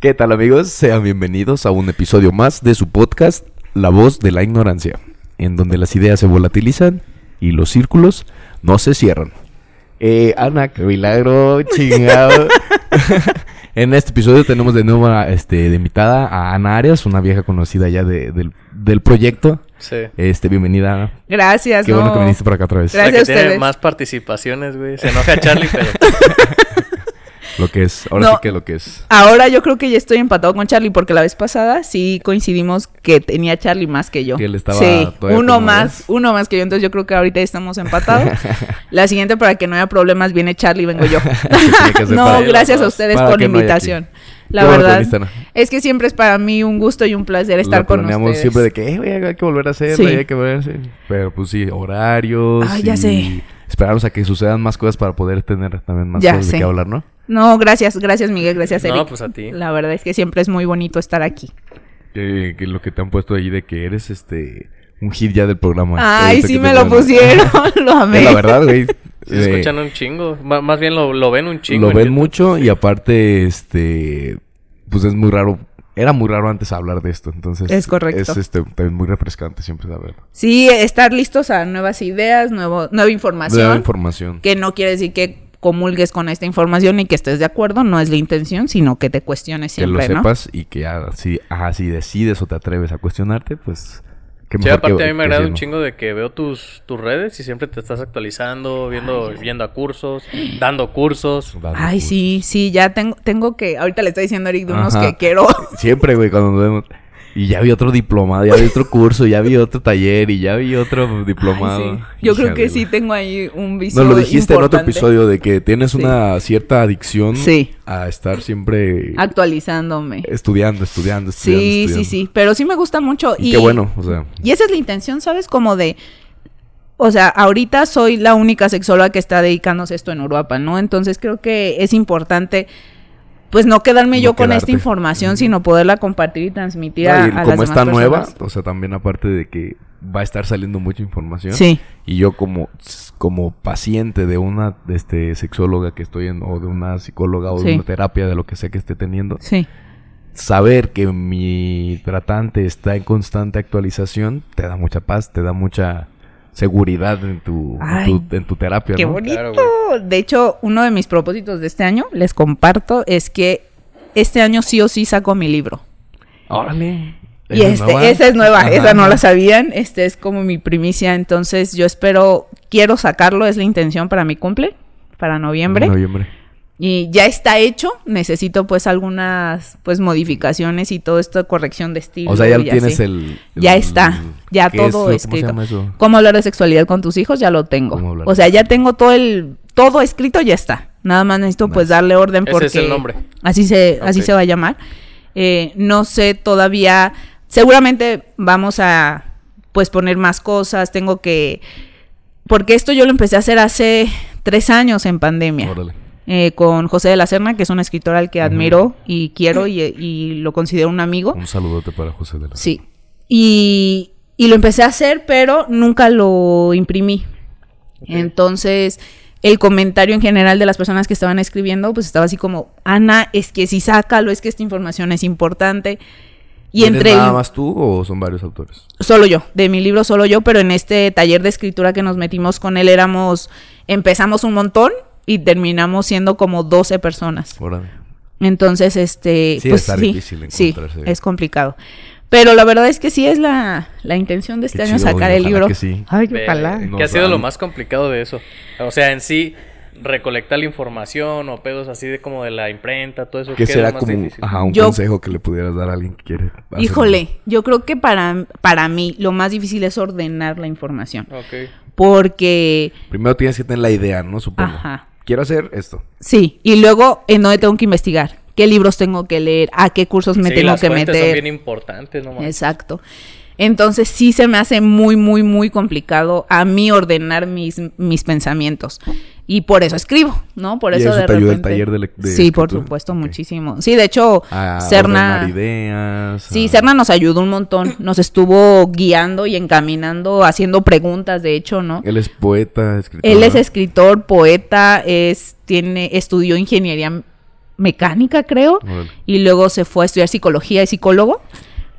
¿Qué tal amigos? Sean bienvenidos a un episodio más de su podcast La voz de la ignorancia, en donde las ideas se volatilizan y los círculos no se cierran. Eh, Ana, qué milagro, chingado. en este episodio tenemos de nuevo a, este, de invitada a Ana Arias, una vieja conocida ya de- del, del proyecto. Sí. Este, bienvenida Ana. Gracias, Qué no. bueno que viniste por acá otra vez. Gracias. La que a tiene más participaciones, güey. Se enoja Charlie, pero Lo que es, ahora No. sí que lo que es. Ahora yo creo que ya estoy empatado con Charlie porque la vez pasada sí coincidimos que tenía Charlie más que yo. Que él estaba sí, uno más, uno más que yo. Entonces yo creo que ahorita ya estamos empatados. la siguiente para que no haya problemas viene Charlie y vengo yo. no, gracias a ustedes por la invitación. La Qué verdad es que siempre es para mí un gusto y un placer estar Lo con ustedes. siempre de que eh, hay que volver a hacerlo, Sí. hay que volver a hacer. Pero pues sí, horarios. Ay, ya y sé. Esperarnos a que sucedan más cosas para poder tener también más Ya cosas de qué hablar, ¿no? No, gracias, gracias Miguel, gracias Eric. No, pues a ti. La verdad es que siempre es muy bonito estar aquí. Que, que lo que te han puesto ahí de que eres este un hit ya del programa. Ay, sí me lo pusieron, lo amé. La verdad, güey. se eh, escuchan un chingo. Más bien lo, lo ven un chingo. lo en ven YouTube. mucho y aparte, este, pues es muy raro. Era muy raro antes hablar de esto, entonces Es correcto. Es este, también muy refrescante siempre saberlo. Sí, estar listos a nuevas ideas, nuevo, nueva información. Nueva información. que no quiere decir que comulgues con esta información y que estés de acuerdo, no es la intención, sino que te cuestiones que lo siempre, ¿no? sepas y que ya, si, ajá, si decides o te atreves a cuestionarte, pues qué Sí, aparte que- a mí me agrada sí, un ¿no? chingo de que veo tus, tus redes y siempre te estás actualizando, viendo, yendo a cursos, dando cursos. Dando Ay, cursos. sí, sí, ya tengo, tengo que, ahorita le estoy diciendo a Eric de unos Ajá. que quiero. Siempre, güey, cuando nos vemos. Y ya vi otro diplomado, ya vi otro curso, ya vi otro taller y ya vi otro diplomado. Ay, sí. Yo creo que sí tengo ahí un vicio Nos lo dijiste en otro episodio de que tienes Sí. una cierta adicción Sí. a estar siempre Actualizándome. estudiando, estudiando, estudiando. Sí, estudiando. sí, sí, pero sí me gusta mucho. Y, Y, qué bueno, o sea, Y esa es la intención, ¿sabes? Como de... O sea, ahorita soy la única sexóloga que está dedicándose a esto en Europa, ¿no? Entonces creo que es importante, pues no quedarme No yo con esta información, sino poderla compartir y transmitir no, a, y a como demás está nueva, o sea, también aparte de que va a estar saliendo mucha información. Sí, Y yo como, como paciente de una este, sexóloga que estoy en, o de una psicóloga o de una terapia, de lo que sea que esté teniendo, sí. saber que mi tratante está en constante actualización, te da mucha paz, te da mucha seguridad en tu, en tu, en tu terapia, Qué ¿no? bonito. Claro, de hecho, uno de mis propósitos de este año, les comparto, es que este año sí o sí saco mi libro. Órale. Y ¿Esa es este, nueva? esa es nueva, Ajá. esa no la sabían, este es como mi primicia, entonces yo espero, quiero sacarlo, es la intención para mi cumple, para noviembre. Noviembre. Y ya está hecho, necesito pues algunas pues modificaciones y todo esto, corrección de estilo. O sea, ya tienes el, Ya está, ya ¿qué es todo lo- ¿Cómo escrito. se llama eso? ¿Cómo hablar de sexualidad con tus hijos? Ya lo tengo. ¿Cómo hablar O sea, ya tengo todo el todo escrito, ya está. Nada más necesito pues darle orden Ese porque es el nombre. así se así se va a llamar. Eh, no sé todavía, seguramente vamos a pues poner más cosas. Tengo que porque esto yo lo empecé a hacer hace tres años en pandemia Órale. Eh, con José de la Serna, que es un escritor al que admiro y quiero y, y lo considero un amigo. Un saludote para José de la Sí. Y, y lo empecé a hacer, pero nunca lo imprimí. Entonces, el comentario en general de las personas que estaban escribiendo, pues estaba así como, Ana, es que si sácalo, es que esta información es importante. Y ¿Eres entre nada el- más tú o son varios autores? solo yo, de mi libro solo yo, pero en este taller de escritura que nos metimos con él éramos, empezamos un montón y terminamos siendo como 12 personas. Órale. Entonces, este, Sí, pues está sí, difícil sí, encontrarse. es complicado. Pero la verdad es que sí es la, la intención de este Qué año chido, sacar oye, el libro. que sí. Ay, ojalá. ¿Qué ha sido lo más complicado de eso? O sea, en sí, recolectar la información o pedos así de como de la imprenta, todo eso. ¿Qué será más como difícil? ajá, un Yo- consejo que le pudieras dar a alguien que quiere Híjole, yo creo que para, para mí lo más difícil es ordenar la información. Ok. Porque, Primero tienes que tener la idea, ¿no? Supongo. ajá, Quiero hacer esto. sí. Y luego, ¿en dónde tengo que investigar? ¿Qué libros tengo que leer? ¿A qué cursos me Sí, tengo las que meter? son bien importantes, no. Exacto. Entonces sí se me hace muy, muy, muy complicado a mí ordenar mis, mis pensamientos. Y por eso escribo, ¿no? Por ¿Y eso, eso de te ayuda el repente- taller de Sí, por supuesto, muchísimo. Sí, de hecho, A Serna... ordenar ideas. Sí, a- Serna nos ayudó un montón. Nos estuvo guiando y encaminando, haciendo preguntas, de hecho, ¿no? Él es poeta, escritor. Él es escritor, poeta, es, tiene, estudió ingeniería mecánica, creo. Y luego se fue a estudiar psicología y psicólogo.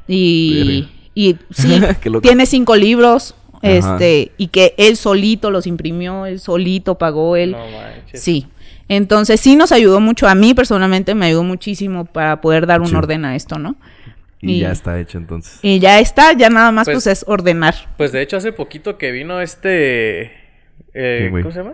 Y, y sí, tiene cinco libros. Ajá. Este, y que él solito los imprimió, él solito pagó él. No manches. Sí. Entonces sí nos ayudó mucho, a mí personalmente me ayudó muchísimo para poder dar un Sí. orden a esto, ¿no? Y, Y- ya está hecho entonces. Y ya está, ya nada más Pues- pues, es ordenar. Pues de hecho hace poquito que vino este... eh. ¿Cómo se llama?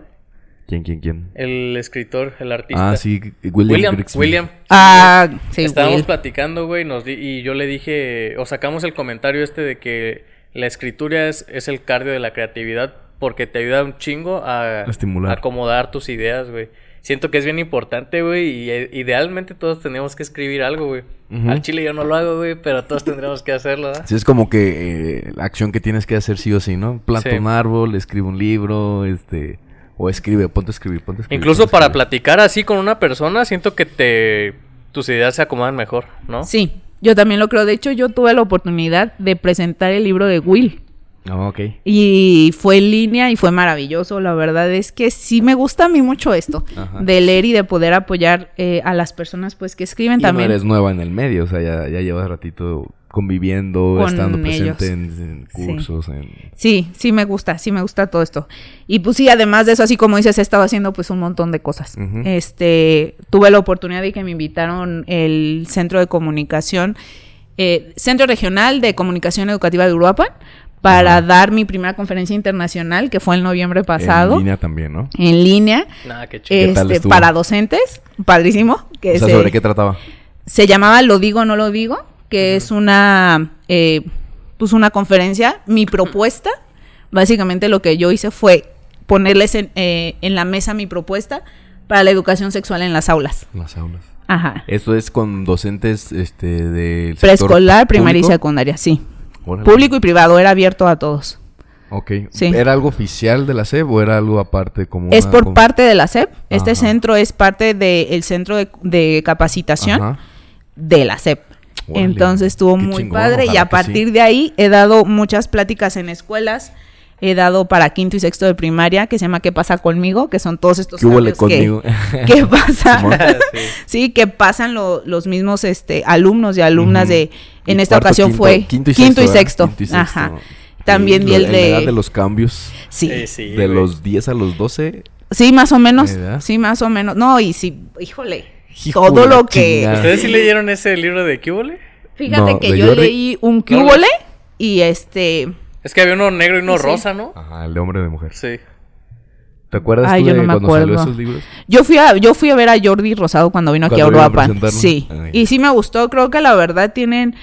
¿Quién, quién, quién? El escritor, el artista. Ah, sí, William. William. William. Ah, sí, Estábamos Will. platicando, güey, nos di- y yo le dije, o sacamos el comentario este de que la escritura es, es el cardio de la creatividad porque te ayuda un chingo a, A estimular. a acomodar tus ideas, güey. Siento que es bien importante, güey, y eh, idealmente todos tenemos que escribir algo, güey. Al chile yo no lo hago, güey, pero todos tendremos que hacerlo, ¿verdad? Sí, es como que eh, la acción que tienes que hacer sí o sí, ¿no? Planta Sí. un árbol, escribe un libro, este... O escribe, ponte a escribir, ponte a escribir. Incluso ponte a para platicar así con una persona, siento que te tus ideas se acomodan mejor, ¿no? Sí, yo también lo creo. De hecho, yo tuve la oportunidad de presentar el libro de Will. Ok. Y fue en línea y fue maravilloso. La verdad es que sí me gusta a mí mucho esto. Ajá. De leer y de poder apoyar eh, a las personas pues que escriben Y no también. eres nueva en el medio, o sea, ya, ya llevas ratito conviviendo, Con estando presente ellos. en, en Sí. cursos, en... Sí, sí me gusta, sí me gusta todo esto. Y pues sí, además de eso, así como dices, he estado haciendo pues un montón de cosas. Este, tuve la oportunidad de que me invitaron el Centro de Comunicación, eh, Centro Regional de Comunicación Educativa de Uruapan, para Ajá. dar mi primera conferencia internacional, que fue el noviembre pasado, En línea también, ¿no? en línea, Nada, qué chido. ¿Qué tal este, para docentes, padrísimo. Que O sea, se- ¿sobre qué trataba? se llamaba Lo digo, no lo digo, que es una, eh, pues una conferencia. Mi propuesta, básicamente lo que yo hice fue ponerles en, eh, en la mesa mi propuesta para la educación sexual en las aulas. En las aulas. Ajá. Esto es con docentes este, del sector Preescolar, primaria y secundaria, sí. Órale. Público y privado, era abierto a todos. Ok. Sí. ¿Era algo oficial de la SEB o era algo aparte como Es por parte de la SEP. Este Ajá. centro es parte del centro de, de capacitación Ajá. de la SEP. Órale, Entonces estuvo qué muy chingón, padre y a que partir sí. de ahí he dado muchas pláticas en escuelas. He dado para quinto y sexto de primaria que se llama ¿Qué pasa conmigo? Que son todos estos ¿Qué cambios que- conmigo? ¿Qué pasa? Simón. Sí. sí, que pasan lo- los mismos este, alumnos y alumnas de... En Y esta cuarto, ocasión quinto- fue quinto y quinto y sexto. Quinto y sexto. Ajá. También lo- di el en la edad de... de los cambios. Sí. De güey. los 10 a los 12. sí, más o menos. ¿Verdad? Sí, más o menos. No, y sí, híjole. Hijo todo de lo que... chingada. ¿Ustedes sí leyeron ese libro de Cúbole? Fíjate No, que de yo Jordi. leí un No, cúbole y este... Es que había uno negro y uno Sí. rosa, ¿no? Ajá, el de hombre de mujer. Sí. ¿Te acuerdas Ay, tú yo de no me cuando salió acuerdo. esos libros? Yo fui a, yo fui a ver a Jordi Rosado cuando vino aquí a Cuando vino a Uruapan. Sí. Ay. Y sí me gustó. Creo que la verdad tienen,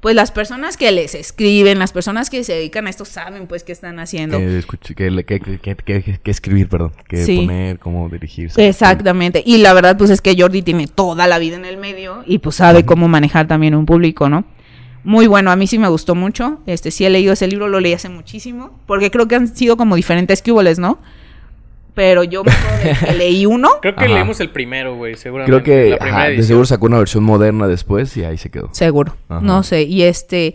pues las personas que les escriben, las personas que se dedican a esto saben pues qué están haciendo. Escuché- que, que, que, que- escribir, perdón. Que Sí. poner, cómo dirigirse. Exactamente. Y la verdad pues es que Jordi tiene toda la vida en el medio y pues sabe cómo manejar también un público, ¿no? Muy bueno, a mí sí me gustó mucho. Este sí he leído ese libro, lo leí hace muchísimo, porque creo que han sido como diferentes cúboles, ¿no? Pero yo me acuerdo de que leí uno. Creo que Ajá. leímos el primero, güey, seguramente. Creo que la primera ajá, de seguro sacó una versión moderna después y ahí se quedó. Seguro. Ajá. No sé. Y este.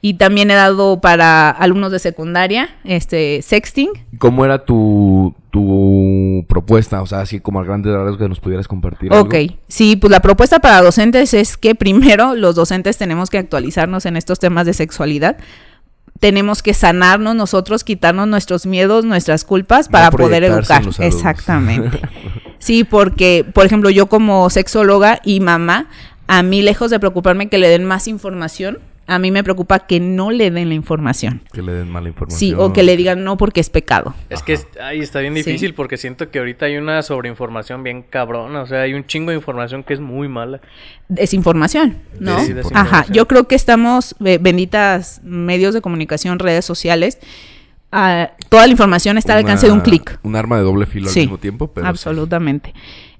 Y también he dado para alumnos de secundaria, este, sexting. ¿Cómo era tu, tu propuesta? O sea, así como a grandes rasgos que nos pudieras compartir. Ok. algo. Sí, pues la propuesta para docentes es que primero los docentes tenemos que actualizarnos en estos temas de sexualidad. Tenemos que sanarnos nosotros, quitarnos nuestros miedos, nuestras culpas No para poder educar. Exactamente. Sí, porque, por ejemplo, yo como sexóloga y mamá, a mí lejos de preocuparme que le den más información, a mí me preocupa que no le den la información. Que le den mala información. Sí, o que le digan no porque es pecado. Es que es- está bien Sí. difícil porque siento que ahorita hay una sobreinformación bien cabrona. O sea, hay un chingo de información que es muy mala. Desinformación, ¿no? Sí, desinformación. Ajá, yo creo que estamos, eh, benditas medios de comunicación, redes sociales, ah, toda la información está al alcance de un clic. Un arma de doble filo Sí, al mismo tiempo, pero. Absolutamente.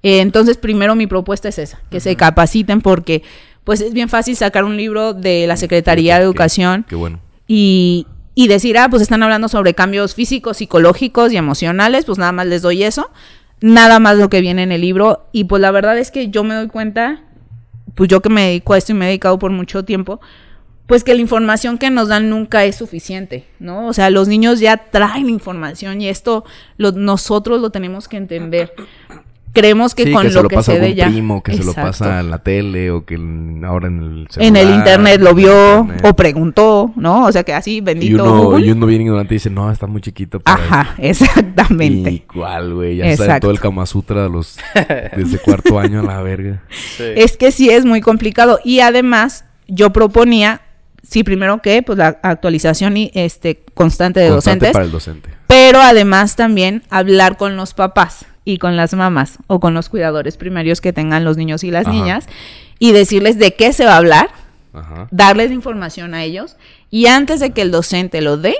Eh, entonces, primero mi propuesta es esa, que se capaciten porque pues es bien fácil sacar un libro de la Secretaría de Qué- Educación Qué bueno. y, y decir, ah, pues están hablando sobre cambios físicos, psicológicos y emocionales, pues nada más les doy eso, nada más lo que viene en el libro. Y pues la verdad es que yo me doy cuenta, pues yo que me dedico a esto y me he dedicado por mucho tiempo, pues que la información que nos dan nunca es suficiente, ¿no? O sea, los niños ya traen información y esto lo- nosotros lo tenemos que entender. Creemos que Sí, con que se lo lo que pasa se ve ya. primo, que se lo pasa en la tele o que ahora en el en el celular, internet lo vio internet. o preguntó, ¿no? O sea que así, y bendito uno, Google. y uno bien ignorante dice, no, está muy chiquito para Ajá, eso". exactamente. Y cuál, güey, ya sabe todo el Kama Sutra de los, desde cuarto año a la verga. Sí. Es que sí es muy complicado. Y además, yo proponía, sí, primero que, pues la actualización y este constante de Constante docentes, para el docente. pero además también hablar con los papás y con las mamás o con los cuidadores primarios que tengan los niños y las Ajá. niñas y decirles de qué se va a hablar, Ajá. darles información a ellos y antes de que el docente lo dé,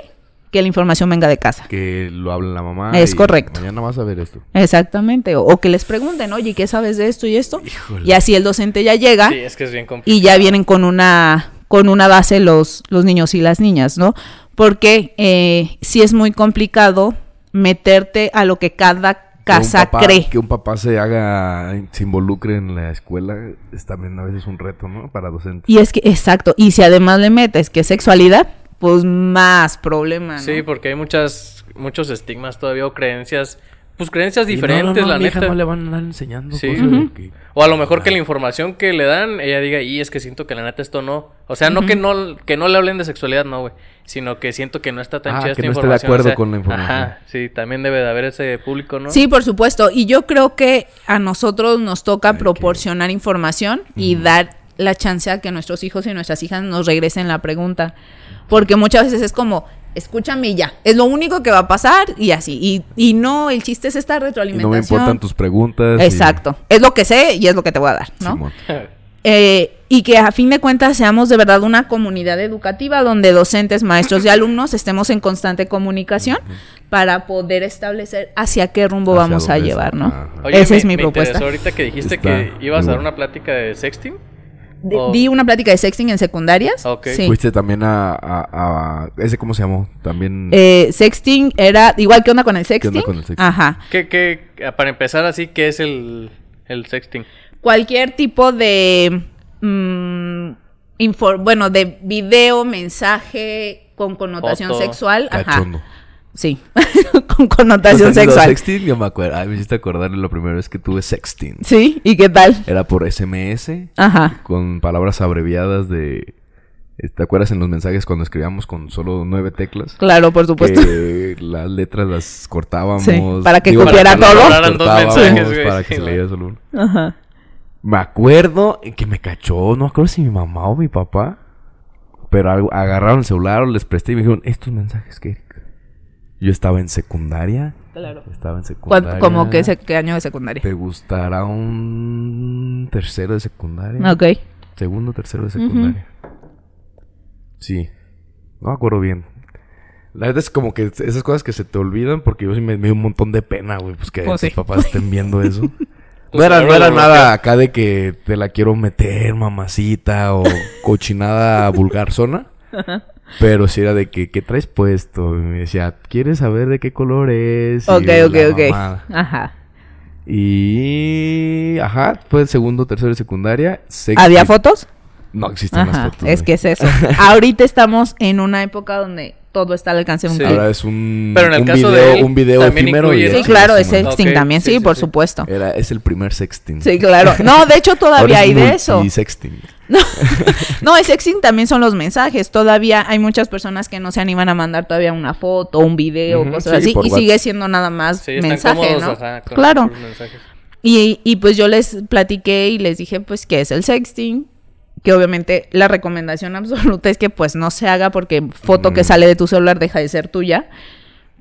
que la información venga de casa. Que lo habla la mamá. Es y correcto. Mañana vas a ver esto. Exactamente, o, o que les pregunten, oye, ¿qué sabes de esto y esto? Híjole. Y así el docente ya llega Sí, es que es bien complicado. y ya vienen con una con una base los, los niños y las niñas, ¿no? Porque eh, sí es muy complicado meterte a lo que cada Que un casa papá- cree. Que un papá se haga, se involucre en la escuela, es también a veces un reto, ¿no? Para docentes. Y es que, exacto, y si además le metes que es sexualidad, pues más problema, ¿no? Sí, porque hay muchas, muchos estigmas todavía o creencias, pues creencias Y no, diferentes, no, no, la mi hija neta. no le van a andar enseñando Sí. cosas de que- O a lo mejor que la información que le dan, ella diga, y es que siento que la neta esto no. O sea, no que no que no le hablen de sexualidad, no, güey. Sino que siento que no está tan Ah, chida que esta no esté de información. acuerdo con la información. Ajá, sí, también debe de haber ese público, ¿no? Sí, por supuesto. Y yo creo que a nosotros nos toca proporcionar información y dar la chance a que nuestros hijos y nuestras hijas nos regresen la pregunta. Porque muchas veces es como, escúchame y ya. Es lo único que va a pasar y así. Y, y no, el chiste es esta Y retroalimentación. no me importan tus preguntas. y- Exacto. Es lo que sé y es lo que te voy a dar, ¿no? Eh, y que a fin de cuentas seamos de verdad una comunidad educativa donde docentes, maestros y alumnos estemos en constante comunicación para poder establecer hacia qué rumbo Hacia vamos a llevar, está. ¿no? Oye, Esa me- es mi me propuesta. ahorita que dijiste Está que ibas a dar una plática de sexting. Di- Oh. Di una plática de sexting en secundarias. Ok. Sí. Fuiste también a, a, a- ¿Ese cómo se llamó? También... Eh, sexting era igual que onda con el sexting. onda con el sexting? Ajá. ¿Qué, qué, para empezar así, qué es el, el sexting? Cualquier tipo de mm, bueno, de video, mensaje con connotación Foto. sexual. Ajá. Cachondo. Sí. con connotación ¿Has tenido sexual. sexting? Yo me acuerdo. Ay, me hiciste acordar la primera vez que tuve sexting. Sí, ¿y qué tal? Era por SMS, Ajá. con palabras abreviadas de... ¿Te acuerdas en los mensajes cuando escribíamos con solo nueve teclas? Claro, por supuesto. Que las letras las cortábamos. Sí, para que Digo, todo. las Eran dos mensajes, güey, Para sí, que se leyera solo uno. Ajá. Me acuerdo que me cachó, no me acuerdo si mi mamá o mi papá, pero agarraron el celular o les presté y me dijeron, estos mensajes que yo estaba en secundaria, Claro. estaba en secundaria. Como que ese qué año de secundaria. ¿Te gustará un tercero de secundaria? Ok. Segundo, tercero de secundaria. Sí, no me acuerdo bien. La verdad es como que esas cosas que se te olvidan porque yo sí me, me dio un montón de pena, güey, pues que Pues tus sí. papás estén viendo eso. No Pues era, no era nada acá de que te la quiero meter, mamacita, o cochinada vulgar zona. Pero sí era de que, ¿qué traes puesto? Y me decía, ¿quieres saber de qué color es? Y Ok, ok, la ok. mamada. Ajá. Y... Ajá, fue segundo, tercero de secundaria. sexto ¿Había y- fotos? No existen las Ajá. fotos. Es güey. que es eso. Ahorita estamos en una época donde todo está al alcance de un Sí. Ahora es un, Pero en el un caso video, de él, un video efímero. y Sí, claro, es sexting Ok, también, sí, sí, sí, por sí. supuesto. Era, es el primer sexting. Sí, claro. No, de hecho Ahora todavía es hay de eso. multisexting. No, el sexting también son los mensajes. Todavía hay muchas personas que no se animan a mandar todavía una foto, un video, cosas sí, así. Y WhatsApp. sigue siendo nada más Sí, están mensaje, cómodos, ¿no? ajá, con claro. Y, y pues yo les platiqué y les dije, pues, ¿qué es el sexting? Que obviamente la recomendación absoluta es que pues no se haga porque foto que Mm. sale de tu celular deja de ser tuya.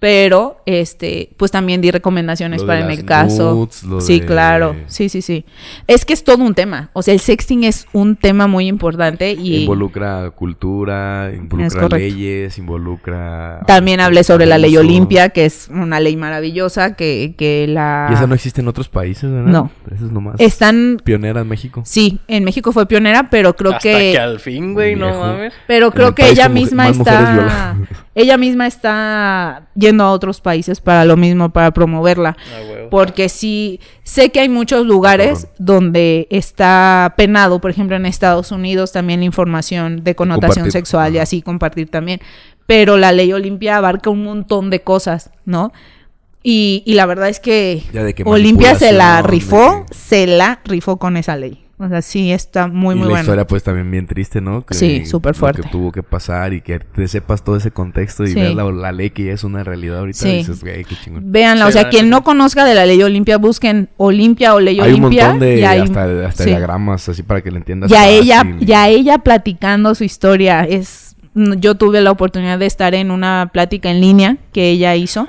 Pero, este, pues también di recomendaciones Lo de para en las el caso. nudes, lo sí, de- claro. Sí, sí, sí. Es que es todo un tema. O sea, el sexting es un tema muy importante y Involucra cultura, involucra leyes, involucra... también hablé sobre la ley. Olimpia, que es una ley maravillosa que, que la... Y esa no existe en otros países, ¿verdad? No. Esa es nomás Están... pionera en México. Sí, en México fue pionera, pero creo Hasta que... que al fin, güey, no mames. Pero creo que ella misma está... Ella misma está yendo a otros países para lo mismo, para promoverla. Ah. Porque sí, sé que hay muchos lugares donde está penado, por ejemplo en Estados Unidos también la información de connotación Compartir. sexual y así compartir también. Pero la ley Olimpia abarca un montón de cosas, ¿no? Y, y la verdad es que, Olimpia se la rifó, que- se la rifó con esa ley. O sea, sí está muy, y muy la bueno. historia pues también bien triste, ¿no? Que- Sí, súper lo fuerte. que tuvo que pasar y que te sepas todo ese contexto y Sí. veas la, la ley que ya es una realidad ahorita. Sí. Y dices, güey, qué chingón. Véanla, o sea, la quien no conozca de la ley Olimpia, busquen Olimpia o ley Hay un Olimpia. montón de y hay- hasta, hasta sí. diagramas así para que le entiendas. Ya ella, fácil. ya ella platicando su historia. Es, yo tuve la oportunidad de estar en una plática en línea que ella hizo.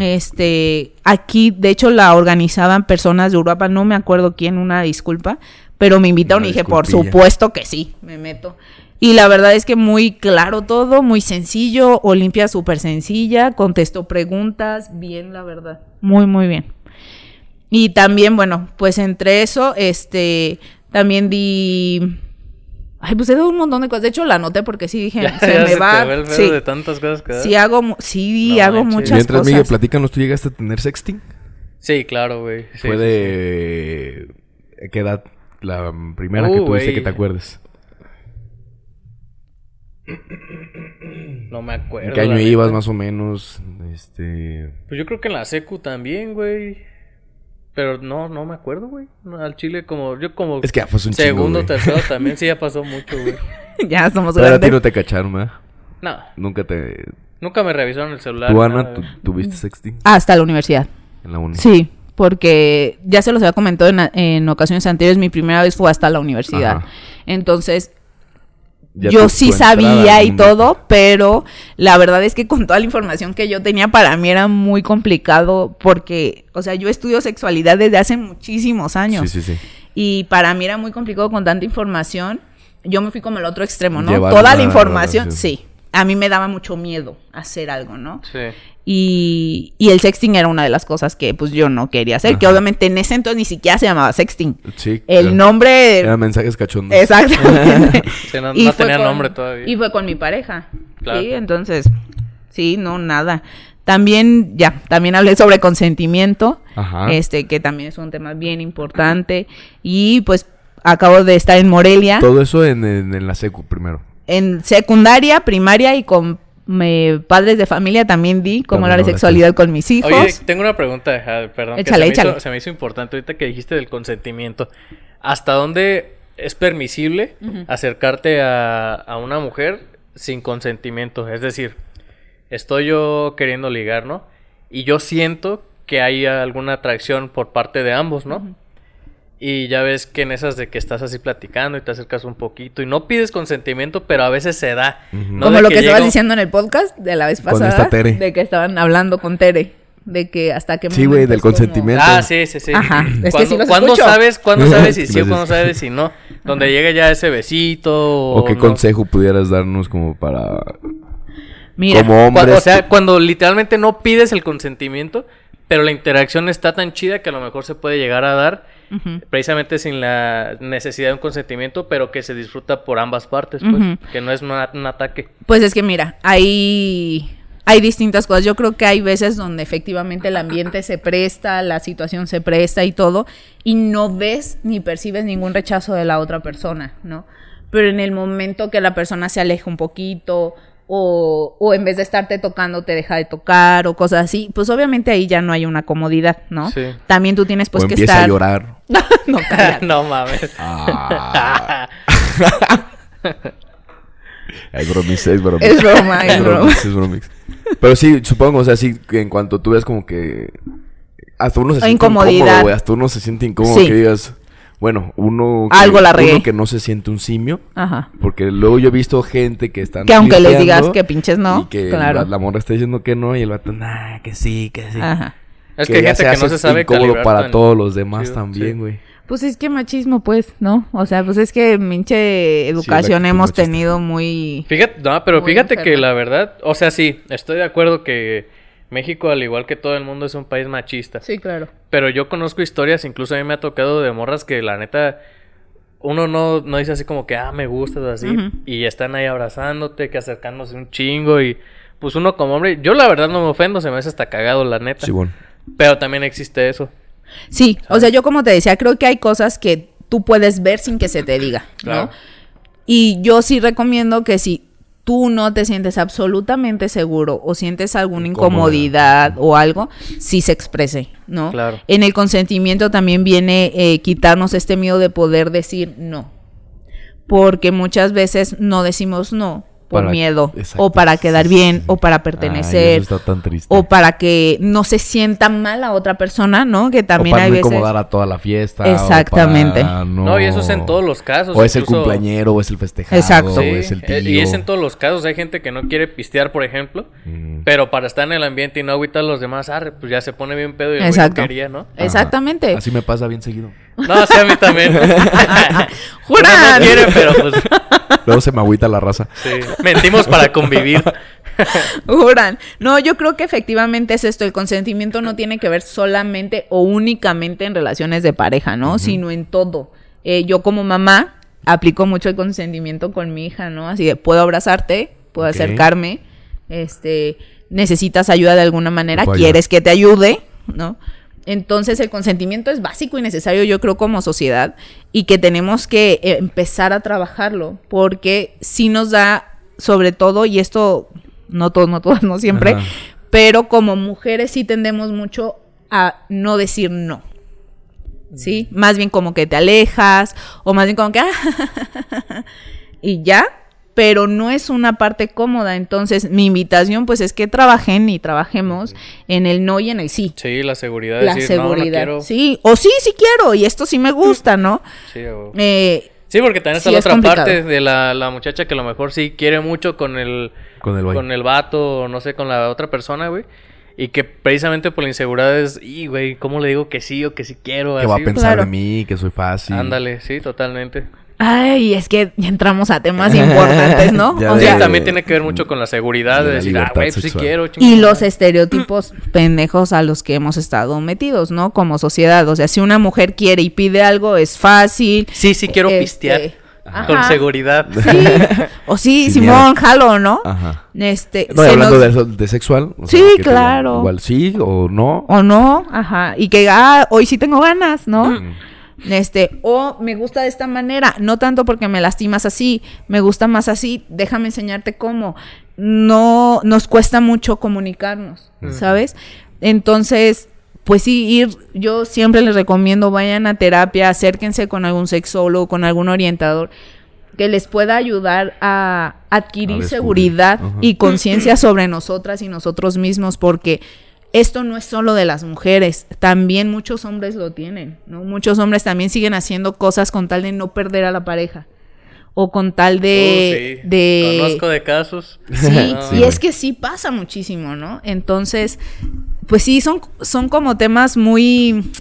Este, aquí, de hecho, la organizaban personas de Europa, no me acuerdo quién, una disculpa, pero me invitaron Una y dije, por supuesto que sí, me meto. Y la verdad es que muy claro todo, muy sencillo, Olimpia súper sencilla, contestó preguntas, bien, la verdad, muy, muy bien. Y también, bueno, pues entre eso, este, también di... Ay, pues he dado un montón de cosas. De hecho, la anoté porque sí dije, Ya- se ya me te va. ve el pedo sí. de tantas cosas que. Sí hago, sí No hago manches. muchas Mientras, cosas. Miguel, platícanos, ¿tú llegaste a tener sexting? Sí, claro, güey. Sí, ¿Fue sí, de... ¿Qué edad? La primera Uh, que tuviste güey. que te acuerdes. No me acuerdo. ¿En qué año ibas más o menos? Este... Pues yo creo que en la secu también, güey. Pero no, no me acuerdo, güey. Al chile como, yo como Es que ya fue un segundo, tercero también, sí ya pasó mucho, güey. ya somos Pero a ti grandes. no te cacharon, ¿verdad? No, Nunca te... nunca me revisaron el celular. ¿Tú, Ana, tuviste sexting Hasta la universidad. en la uni? Sí, porque ya se los había comentado en, en ocasiones anteriores, mi primera vez fue hasta la universidad. Ajá. Entonces, Ya yo tu- sí tu sabía y todo, pero la verdad es que con toda la información que yo tenía para mí era muy complicado porque, o sea, yo estudio sexualidad desde hace muchísimos años Sí, sí, sí. y para mí era muy complicado con tanta información. Yo me fui como al otro extremo, ¿no? Llevar Toda la información, sí. A mí me daba mucho miedo hacer algo, ¿no? Sí. Y, y el sexting era una de las cosas que pues yo no quería hacer, que obviamente en ese entonces ni siquiera se llamaba sexting. Sí. El claro. nombre... Eran mensajes cachondos. Exactamente. Sí, no, Y no fue tenía con- nombre todavía. Y fue con mi pareja. Claro. Sí, entonces, sí, no, nada. También, ya, también hablé sobre consentimiento, Ajá. este, que también es un tema bien importante. Y pues acabo de estar en Morelia, Todo eso en, en, en la secu primero. en secundaria, primaria y con me- padres de familia también di cómo hablar de sexualidad con mis hijos. Oye, tengo una pregunta, perdón, que Échale, se, me échale. Hizo, se me hizo importante ahorita que dijiste del consentimiento. ¿Hasta dónde es permisible acercarte a, a una mujer sin consentimiento? Es decir, estoy yo queriendo ligar, ¿no? Y yo siento que hay alguna atracción por parte de ambos, ¿no? Y ya ves que en esas de que estás así platicando y te acercas un poquito y no pides consentimiento, pero a veces se da. No Como de lo que, estabas llego- diciendo en el podcast de la vez Con pasada. esta Tere. De que estaban hablando con Tere. De que hasta que Sí, güey, del consentimiento. Ah, sí, sí, sí. Ajá, es que ¿Cuándo, sí los cuándo escucho. sabes, cuándo sabes si sí o cuándo sabes si no? Donde llega ya ese besito o, ¿O qué no. consejo pudieras darnos como para... Mira, como hombres... o sea, cuando literalmente no pides el consentimiento, pero la interacción está tan chida que a lo mejor se puede llegar a dar precisamente sin la necesidad de un consentimiento, pero que se disfruta por ambas partes, pues, que no es un ataque. Pues es que mira, hay, hay distintas cosas. Yo creo que hay veces donde efectivamente el ambiente se presta, la situación se presta y todo, y no ves ni percibes ningún rechazo de la otra persona, ¿no? Pero en el momento que la persona se aleja un poquito, o, o en vez de estarte tocando te deja de tocar, o cosas así, pues obviamente ahí ya no hay una comodidad, ¿no? Sí. También tú tienes pues o que empieza estar... a llorar. no, no mames. Ah. es bromis, es bromis. Es broma, es broma. bromis, es bromis. Pero sí, supongo, o sea, sí, que en cuanto tú ves como que... Hasta uno se siente Incomodidad. incómodo, güey. Hasta uno se siente incómodo Sí. que digas... Bueno, uno... que- Algo la regué. Uno que no se siente un simio. Ajá. Porque luego yo he visto gente que están... Que aunque les digas que pinches no, Y que claro. la, la morra está diciendo que no y el vato, nah, que sí, que sí. Ajá. Es que hay ya gente que no se sabe incómodo calibrar para todos los demás también, sí. güey. Pues es que machismo, pues, ¿no? O sea, pues es que minche educación hemos machista. tenido muy... Fíjate, no, pero fíjate que la verdad, o sea, sí, estoy de acuerdo que México, al igual que todo el mundo, es un país machista. Sí, claro. Pero yo conozco historias, incluso a mí me ha tocado de morras que la neta, uno no, no dice así como que, ah, me gustas o así, y están ahí abrazándote, que acercándose un chingo, y pues uno como hombre, yo la verdad no me ofendo, se me hace hasta cagado, la neta. Sí, bueno. Pero también existe eso. Sí, o sea, yo como te decía, creo que hay cosas que tú puedes ver sin que se te diga, ¿no? Claro. Y yo sí recomiendo que si tú no te sientes absolutamente seguro o sientes alguna Incómoda. incomodidad o algo, sí se exprese, ¿no? Claro. En el consentimiento también viene eh, quitarnos este miedo de poder decir no. Porque muchas veces no decimos no por Para- miedo exacto, o para quedar sí, bien sí. o para Ay, pertenecer eso está tan triste. o para que no se sienta mal a otra persona, ¿no? Que también o para hay no veces incomodar a toda la fiesta. Exactamente. O para no... No, y eso es en todos los casos. O es el cumpleañero, o es el festejado, Exacto. o Sí, es el tío. eh, y es en todos los casos. Hay gente que no quiere pistear, por ejemplo, Mm. pero para estar en el ambiente y no agüitar a los demás, arre, pues ya se pone bien pedo y el Exacto. quería, ¿no? Ajá. Exactamente. Así me pasa bien seguido. No, sí, a mí también. ¡Juran! no quiere, pero pues Luego se me agüita la raza. sí. Mentimos para convivir. Juran. No, yo creo que efectivamente es esto. El consentimiento no tiene que ver solamente o únicamente en relaciones de pareja, ¿no? Sino en todo. Eh, yo como mamá aplico mucho el consentimiento con mi hija, ¿no? Así de, puedo abrazarte, puedo acercarme, este, necesitas ayuda de alguna manera, quieres que te ayude, ¿no? Entonces el consentimiento es básico y necesario, yo creo, como sociedad, y que tenemos que eh, empezar a trabajarlo, porque sí nos da, sobre todo, y esto, no todos, no todas, no siempre, Ajá. pero como mujeres sí tendemos mucho a no decir no. ¿Sí? Más bien como que te alejas, o más bien como que, "Ah", y ya, pero no es una parte cómoda. Entonces, mi invitación, pues, es que trabajen y trabajemos en el no y en el sí. Sí, la seguridad. La decir, no, no seguridad. quiero. Sí, o sí, sí quiero, y esto sí me gusta, ¿no? Sí, o- Eh, Sí, porque también está Sí, la es otra complicado. parte de la, la muchacha que a lo mejor sí quiere mucho con el, Con el con el vato o no sé, con la otra persona, güey. Y que precisamente por la inseguridad es, y güey, ¿cómo le digo que sí o que sí quiero? Que va a pensar Claro. de mí, que soy fácil. Ándale, sí, totalmente. Ay, es que ya entramos a temas importantes, ¿no? O de- Sí, sea, también tiene que ver mucho con la seguridad de decir, ah, güey, pues sí quiero. y los estereotipos pendejos a los que hemos estado metidos, ¿no? Como sociedad. O sea, si una mujer quiere y pide algo, es fácil. Sí, sí quiero Este, pistear. ajá. Con seguridad. Sí. O sí, Sin Simón, miedo. jalo, ¿no? Ajá. Este, No, hablando nos- de, sexual. o Sí, sea, claro. Igual sí o no. O no, ajá. Y que, ah, hoy sí tengo ganas, ¿no? Mm. Este, o me gusta de esta manera, no tanto porque me lastimas así, me gusta más así, déjame enseñarte cómo. No nos cuesta mucho comunicarnos, ¿sabes? Entonces, pues sí, ir, yo siempre les recomiendo, vayan a terapia, acérquense con algún sexólogo, con algún orientador que les pueda ayudar a adquirir A seguridad Ajá. y conciencia sobre nosotras y nosotros mismos, porque esto no es solo de las mujeres, también muchos hombres lo tienen, ¿no? Muchos hombres también siguen haciendo cosas con tal de no perder a la pareja o con tal de... Uh, sí. de... Conozco de casos. Sí, No. Sí, y es que sí pasa muchísimo, ¿no? Entonces, pues sí, son, son como temas muy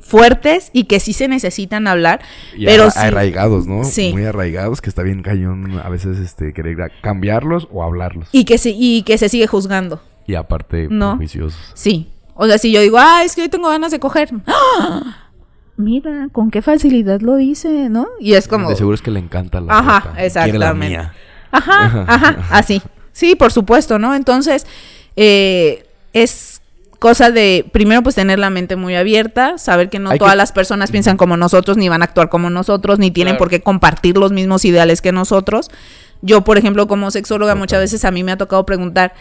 fuertes y que sí se necesitan hablar, Y pero sí, arraigados, ¿no? Sí. Muy arraigados, que está bien cañón a veces este querer cambiarlos o hablarlos. y que se, y que se sigue juzgando. Y aparte, No. prejuiciosos. Sí. O sea, si yo digo, ah, es que hoy tengo ganas de coger. ¡Ah! Mira, con qué facilidad lo dice, ¿no? Y es como. De seguro es que le encanta la Ajá, la exactamente. mía. Ajá, ajá, así. Sí, por supuesto, ¿no? Entonces, eh, es cosa de, primero, pues tener la mente muy abierta, saber que no Hay todas que- las personas piensan como nosotros, ni van a actuar como nosotros, ni tienen Claro. por qué compartir los mismos ideales que nosotros. Yo, por ejemplo, como sexóloga, muchas veces a mí me ha tocado preguntar,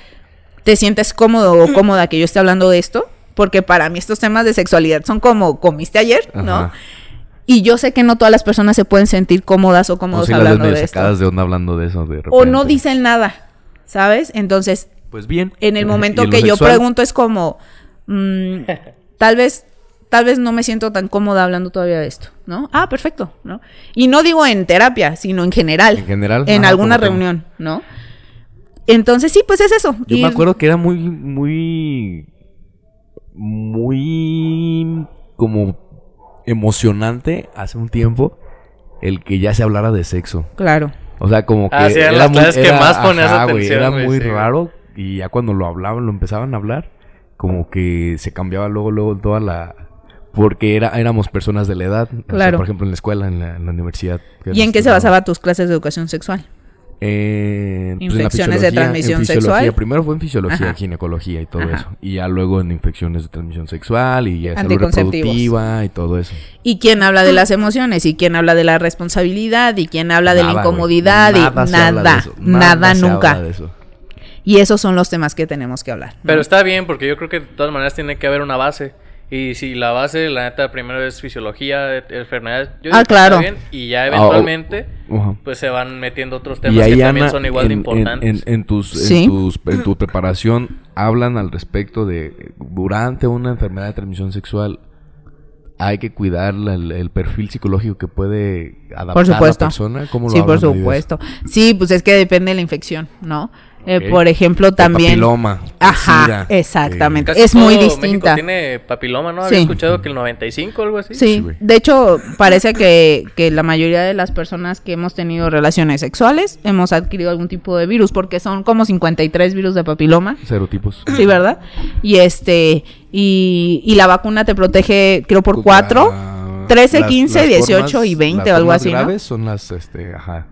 ¿te sientes cómodo o cómoda que yo esté hablando de esto? Porque para mí estos temas de sexualidad son como comiste ayer, ¿no? Ajá. Y yo sé que no todas las personas se pueden sentir cómodas o O cómodos si hablando de esto de onda hablando de eso de repente. o no dicen nada, ¿sabes? Entonces, Pues bien. en el momento ¿Y en que yo sexual? pregunto es como, mm, tal vez, tal vez no me siento tan cómoda hablando todavía de esto, ¿no? Ah, perfecto, ¿no? Y no digo en terapia, sino en general, En general. en ajá, alguna tema. reunión, ¿no? Entonces sí, pues es eso. Yo me acuerdo que era muy, muy, muy como emocionante hace un tiempo el que ya se hablara de sexo. Claro. O sea, como que Ah, sí, eran las clases que más ponías ajá, atención, era güey, muy sí, raro y ya cuando lo hablaban, lo empezaban a hablar, como que se cambiaba luego, luego toda la porque era, éramos personas de la edad, o sea, Claro. por ejemplo en la escuela, en la, en la universidad. ¿Y en qué se estudiaba. basaba tus clases de educación sexual? En, pues, en la Infecciones de en transmisión fisiología. sexual. Primero fue en fisiología, Ajá. ginecología y todo Ajá. eso. Y ya luego en infecciones de transmisión sexual y ya salud reproductiva y todo eso. Y quién habla de las emociones, y quién habla de la responsabilidad, y quién habla de la Nada, incomodidad, güey. y se habla de nada, eso. nada, se nunca. habla de eso. Y esos son los temas que tenemos que hablar. ¿no? Pero está bien, porque yo creo que de todas maneras tiene que haber una base. Y si la base, la neta, primero es fisiología, enfermedades. Yo Ah, digo que claro. bien, y ya Ah, eventualmente, Ajá. pues se van metiendo otros temas que también son igual de en- importantes. En, en tus, Sí. en, tus, en tu preparación, hablan al respecto de durante una enfermedad de transmisión sexual. Hay que cuidar la- el, el perfil psicológico que puede adaptar Por supuesto. a la persona. ¿Cómo lo sí, por supuesto. Sí, pues es que depende de la infección, ¿no? Eh, por ejemplo, El también... papiloma, el Ajá, SIDA, exactamente. Casi es muy todo México distinta. tiene papiloma, ¿no? Sí. Había escuchado que el 95 o algo así. Sí, Sí, de hecho, parece que, que la mayoría de las personas que hemos tenido relaciones sexuales hemos adquirido algún tipo de virus, porque son como 53 virus de papiloma. Serotipos. Sí, ¿verdad? Y este, y, y la vacuna te protege, creo, por cuatro. Ah, 13, las- 15, las 18 formas- y 20 las o algo así, ¿no? graves son las, este, ajá,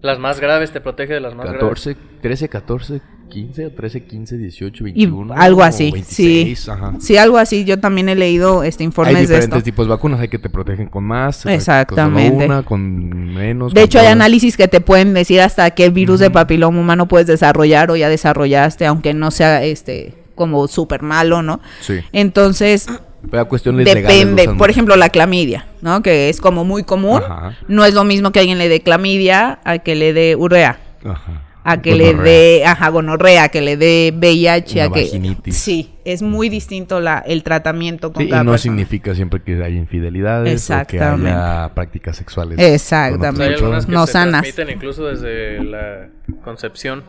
Las más graves te protege de las más graves. 14, 13, 14, 15 o 13, 15, 18, Y 21. algo o así, 26, sí. ajá. Sí, algo así. Yo también he leído este Hay informes de diferentes esto. tipos de vacunas, hay que te protegen con más, hay Exactamente. Con una, con menos. De con hecho, hay análisis que te pueden decir hasta qué virus de papiloma humano puedes desarrollar o ya desarrollaste, aunque no sea este como súper malo, ¿no? Sí. Entonces, Pero cuestiones depende. Por ejemplo, la clamidia, ¿no? Que es como muy común. Ajá. No es lo mismo que alguien le dé clamidia a que le dé urea. Ajá. A que le dé, ajá, gonorrea, a que le dé VIH, Una a que... vaginitis. Sí, es muy distinto la, el tratamiento con Sí, y cada no persona. significa siempre que haya infidelidades o que haya prácticas sexuales. Exactamente. Hay que No se sanas. transmiten incluso desde la concepción.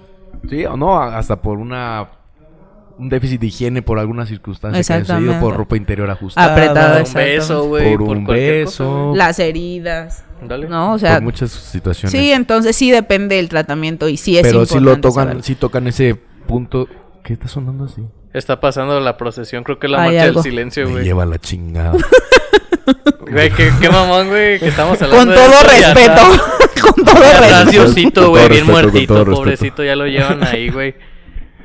Sí, o no, hasta por una un déficit de higiene por alguna circunstancia que haya por ropa interior ajustada. Apretada, Por un beso, güey. Por Por, un cualquier beso. cosa. Las heridas, Dale. ¿no? O sea, por muchas situaciones. sí, entonces sí depende del tratamiento y sí es Pero si lo importante tocan, saberlo. si tocan ese punto. ¿Qué está sonando así? Está pasando la procesión, creo que es la Hay marcha algo. del silencio, güey. lleva la chingada. Güey, qué, qué mamón, güey, que estamos hablando Con de todo esto y respeto, con todo respeto. Güey, bien respeto, muertito, todo respeto. pobrecito, ya lo llevan ahí, güey.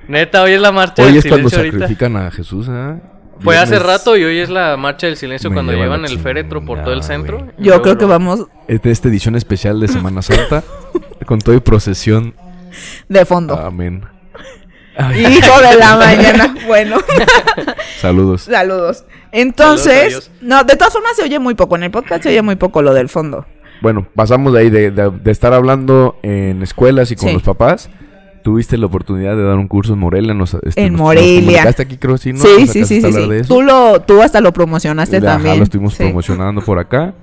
Neta, hoy es la marcha Hoy del es cuando silencio ahorita. sacrifican a Jesús, ¿eh? Fue hace rato y hoy es la marcha del silencio Me cuando lleva llevan el féretro por todo el centro. Yo luego creo que vamos Es de esta edición especial de Semana Santa. con todo y procesión. de fondo. Amén. Ay, Hijo de la mañana. Bueno, saludos. saludos. Entonces, no, de todas formas se oye muy poco. En el podcast se oye muy poco lo del fondo. Bueno, pasamos de ahí de, de- de estar hablando en escuelas y con Sí. los papás. Tuviste la oportunidad de dar un curso en Morelia. Nos, este, En nos- Morelia. Nos aquí, creo, sí, ¿no? sí, sí, sí, sí. Tú, lo, tú hasta lo promocionaste Ajá, también. lo estuvimos Sí. promocionando por acá.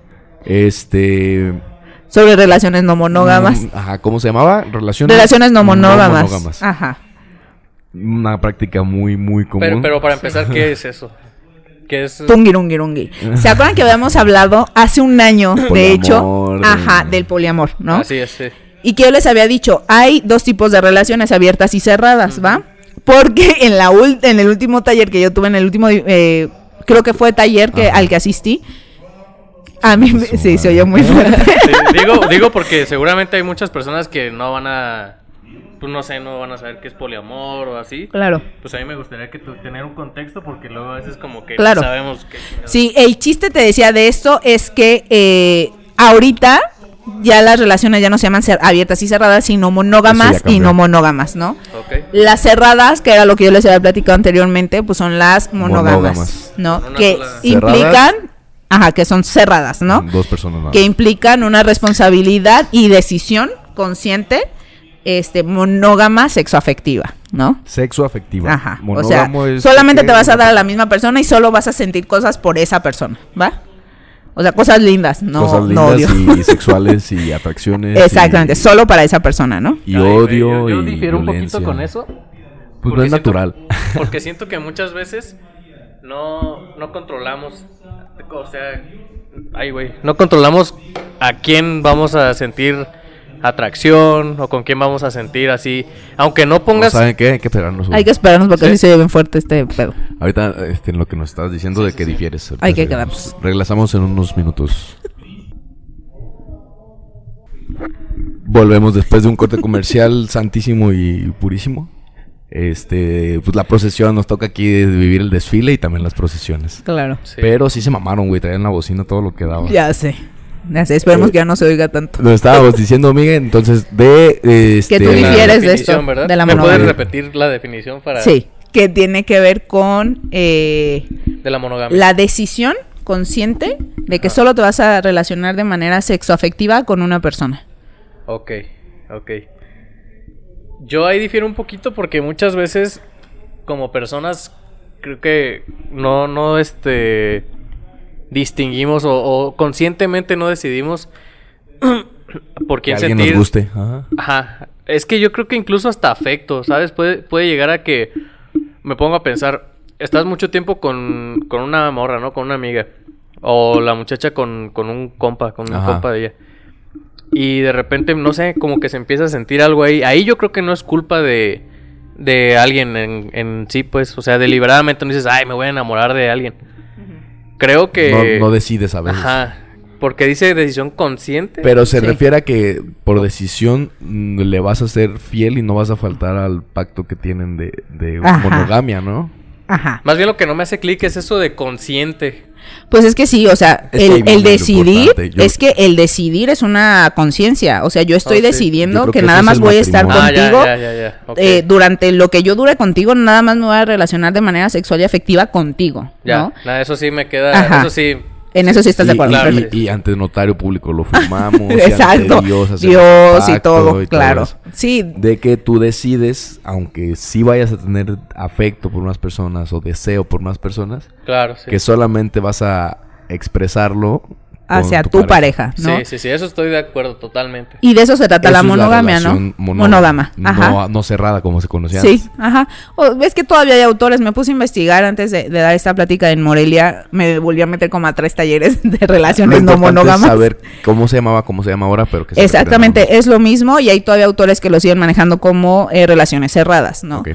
Este. Sobre relaciones no monógamas. mm, Ajá, ¿cómo se llamaba? Relaciones, Relaciones no monógamas. monógamas. Ajá. Una práctica muy, muy común. Pero, pero para empezar, ¿qué es eso? ¿Qué es? Tungirungirungi. ¿Se acuerdan que habíamos hablado hace un año, de hecho? Ajá, del poliamor, ¿no? Así es, sí. Y que yo les había dicho, hay dos tipos de relaciones abiertas y cerradas, ¿va? Porque en la en el último taller que yo tuve, en el último, eh, creo que fue taller que, Ajá. al que asistí, a mí me- sí, se oyó muy fuerte. Sí, digo, digo porque seguramente hay muchas personas que no van a, pues no sé, no van a saber qué es poliamor o así. claro. Pues a mí me gustaría que tu- tener un contexto porque luego a veces como que Claro. no sabemos qué. Sí, el chiste te decía de esto es que eh, ahorita ya las relaciones ya no se llaman ser abiertas y cerradas, sino monógamas y no monógamas, ¿no? Las cerradas, que era lo que yo les había platicado anteriormente, pues son las monógamas, Monógamas. ¿no? Con Que sola- implican, ¿Cerradas? ajá, que son cerradas, ¿no? Dos personas nada. Que implican una responsabilidad y decisión consciente, este, monógama sexoafectiva, ¿no? Sexo afectivo. Ajá. O sea, Monógamo es solamente que- te vas a dar a la misma persona y solo vas a sentir cosas por esa persona, ¿va? O sea, cosas lindas, no, cosas no lindas odio. y sexuales y atracciones. Exactamente, y, solo para esa persona, ¿no? y Ay, odio yo, yo y difiero un poquito con eso. Pues no es siento- natural. Porque siento que muchas veces no, no controlamos. O sea, ay, güey. No controlamos a quién vamos a sentir atracción o con quién vamos a sentir así. Aunque no ¿No pongas. ¿Saben qué? Hay que esperarnos. Hay que esperarnos porque Sí. así se bien fuerte este pedo. Ahorita, este, en lo que nos estabas diciendo de que difieres. ahorita Hay que quedarnos. Regresamos en unos minutos. Volvemos después de un corte comercial santísimo y purísimo. Este, pues la procesión nos toca aquí vivir el desfile y también las procesiones. Claro. Sí. Pero sí se mamaron, güey, traían la bocina todo lo que daba. Ya sé. Esperemos Eh, que ya no se oiga tanto. Lo estábamos diciendo, Miguel, entonces de este, Que tú difieres de esto, ¿verdad? de la ¿Me puedes monogamia. repetir la definición para Sí, que tiene que ver con eh, de la monogamia? la decisión consciente de que Ajá. solo te vas a relacionar de manera sexoafectiva con una persona. Ok, ok. Yo ahí difiero un poquito porque muchas veces como personas creo que no, no, este, distinguimos o, o conscientemente no decidimos por que quién alguien sentir. nos guste. Ajá. Ajá. Es que yo creo que incluso hasta afecto, ¿sabes? Puede, puede llegar a que me pongo a pensar, estás mucho tiempo con, con una morra, ¿no? Con una amiga. O la muchacha con, con un compa, con un compa de ella. Y de repente, no sé, como que se empieza a sentir algo ahí. Ahí yo creo que no es culpa de, de alguien en, en sí, pues. O sea, deliberadamente no dices, ay, me voy a enamorar de alguien. Creo que... No, no decides a veces. Ajá. Porque dice decisión consciente. Pero se Sí. refiere a que por decisión mm, le vas a ser fiel y no vas a faltar al pacto que tienen de, monogamia, ¿no? Ajá. Más bien lo que no me hace clic es eso de consciente. Pues es que sí, o sea, el, decidir. Yo- es que el decidir es una conciencia. O sea, yo estoy Oh, sí. Decidiendo que, que nada más voy a estar matrimonio. contigo. Ah, ya, ya, ya, eh, durante lo que yo dure contigo, nada más me voy a relacionar de manera sexual y afectiva contigo. ya, ¿no? nada, eso sí me queda. Ajá. Eso sí. En eso sí estás de acuerdo. y, Claro. y- y ante notario público lo firmamos. Exacto. ante Dios, Dios y todo, claro. Sí, De que tú decides, aunque sí vayas a tener afecto por unas personas o deseo por unas personas, Claro, sí. que solamente vas a expresarlo hacia tu pareja, ¿no? Sí, sí, sí, eso estoy de acuerdo totalmente. Y de eso se trata Eso la monogamia, ¿no? Monógama. Ajá. No, no cerrada como se conocía Sí, antes. ajá. O, ves que todavía hay autores. Me puse a investigar antes de, de dar esta plática en Morelia. Me volví a meter como a tres talleres de Lo relaciones no importante es monógamas. saber cómo se llamaba, cómo se llama ahora, pero que se Exactamente, es lo mismo y hay todavía autores que lo siguen manejando como eh, relaciones cerradas, ¿no? Ok.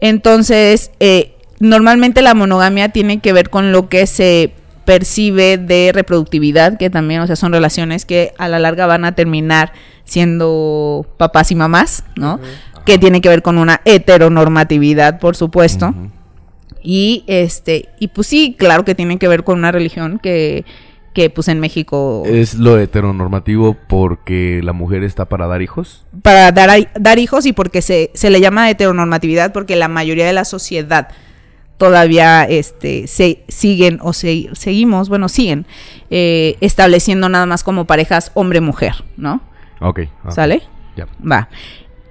Entonces, eh, normalmente la monogamia tiene que ver con lo que se percibe de reproductividad, que también, o sea, son relaciones que a la larga van a terminar siendo papás y mamás, ¿no? Que tiene que ver con una heteronormatividad, por supuesto. Y este, y pues sí, claro que tiene que ver con una religión que, que pues en México Es lo heteronormativo porque la mujer está para dar hijos. para dar, dar hijos y porque se, se le llama heteronormatividad porque la mayoría de la sociedad todavía este se siguen o se, seguimos, bueno, siguen eh, estableciendo nada más como parejas hombre-mujer, ¿no? Ok. ¿Sale? Ya. Va.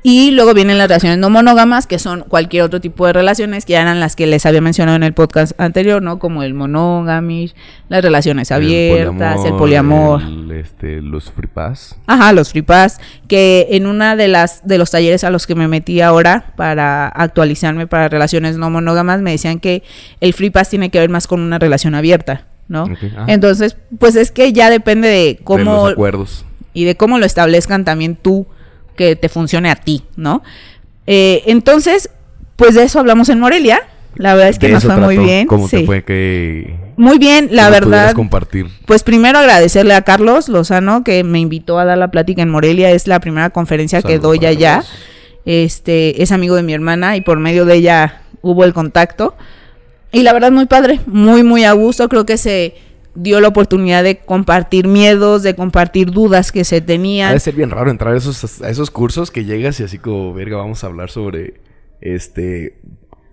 Y luego vienen las relaciones no monógamas, que son cualquier otro tipo de relaciones, que ya eran las que les había mencionado en el podcast anterior, ¿no? Como el monógami, las relaciones abiertas, el poliamor. el, este, los free pass. Ajá, los free pass, que en una de las de los talleres a los que me metí ahora para actualizarme para relaciones no monógamas me decían que el free pass tiene que ver más con una relación abierta, ¿no? Ajá. Entonces, pues es que ya depende de de cómo los acuerdos. y de cómo lo establezcan también tú que te funcione a ti, ¿no? Eh, entonces, pues de eso hablamos en Morelia. La verdad es que De nos fue muy bien. ¿Cómo te sí. fue que Muy bien, la verdad. compartir? Pues primero agradecerle a Carlos Lozano que me invitó a dar la plática en Morelia. Es la primera conferencia que doy allá. Carlos. Este es amigo de mi hermana y por medio de ella hubo el contacto. Y la verdad muy padre, muy muy a gusto. Creo que se dio la oportunidad de compartir miedos, de compartir dudas que se Ha tenían. de ser bien raro entrar a esos, a esos cursos que llegas y así como, verga, vamos a hablar sobre este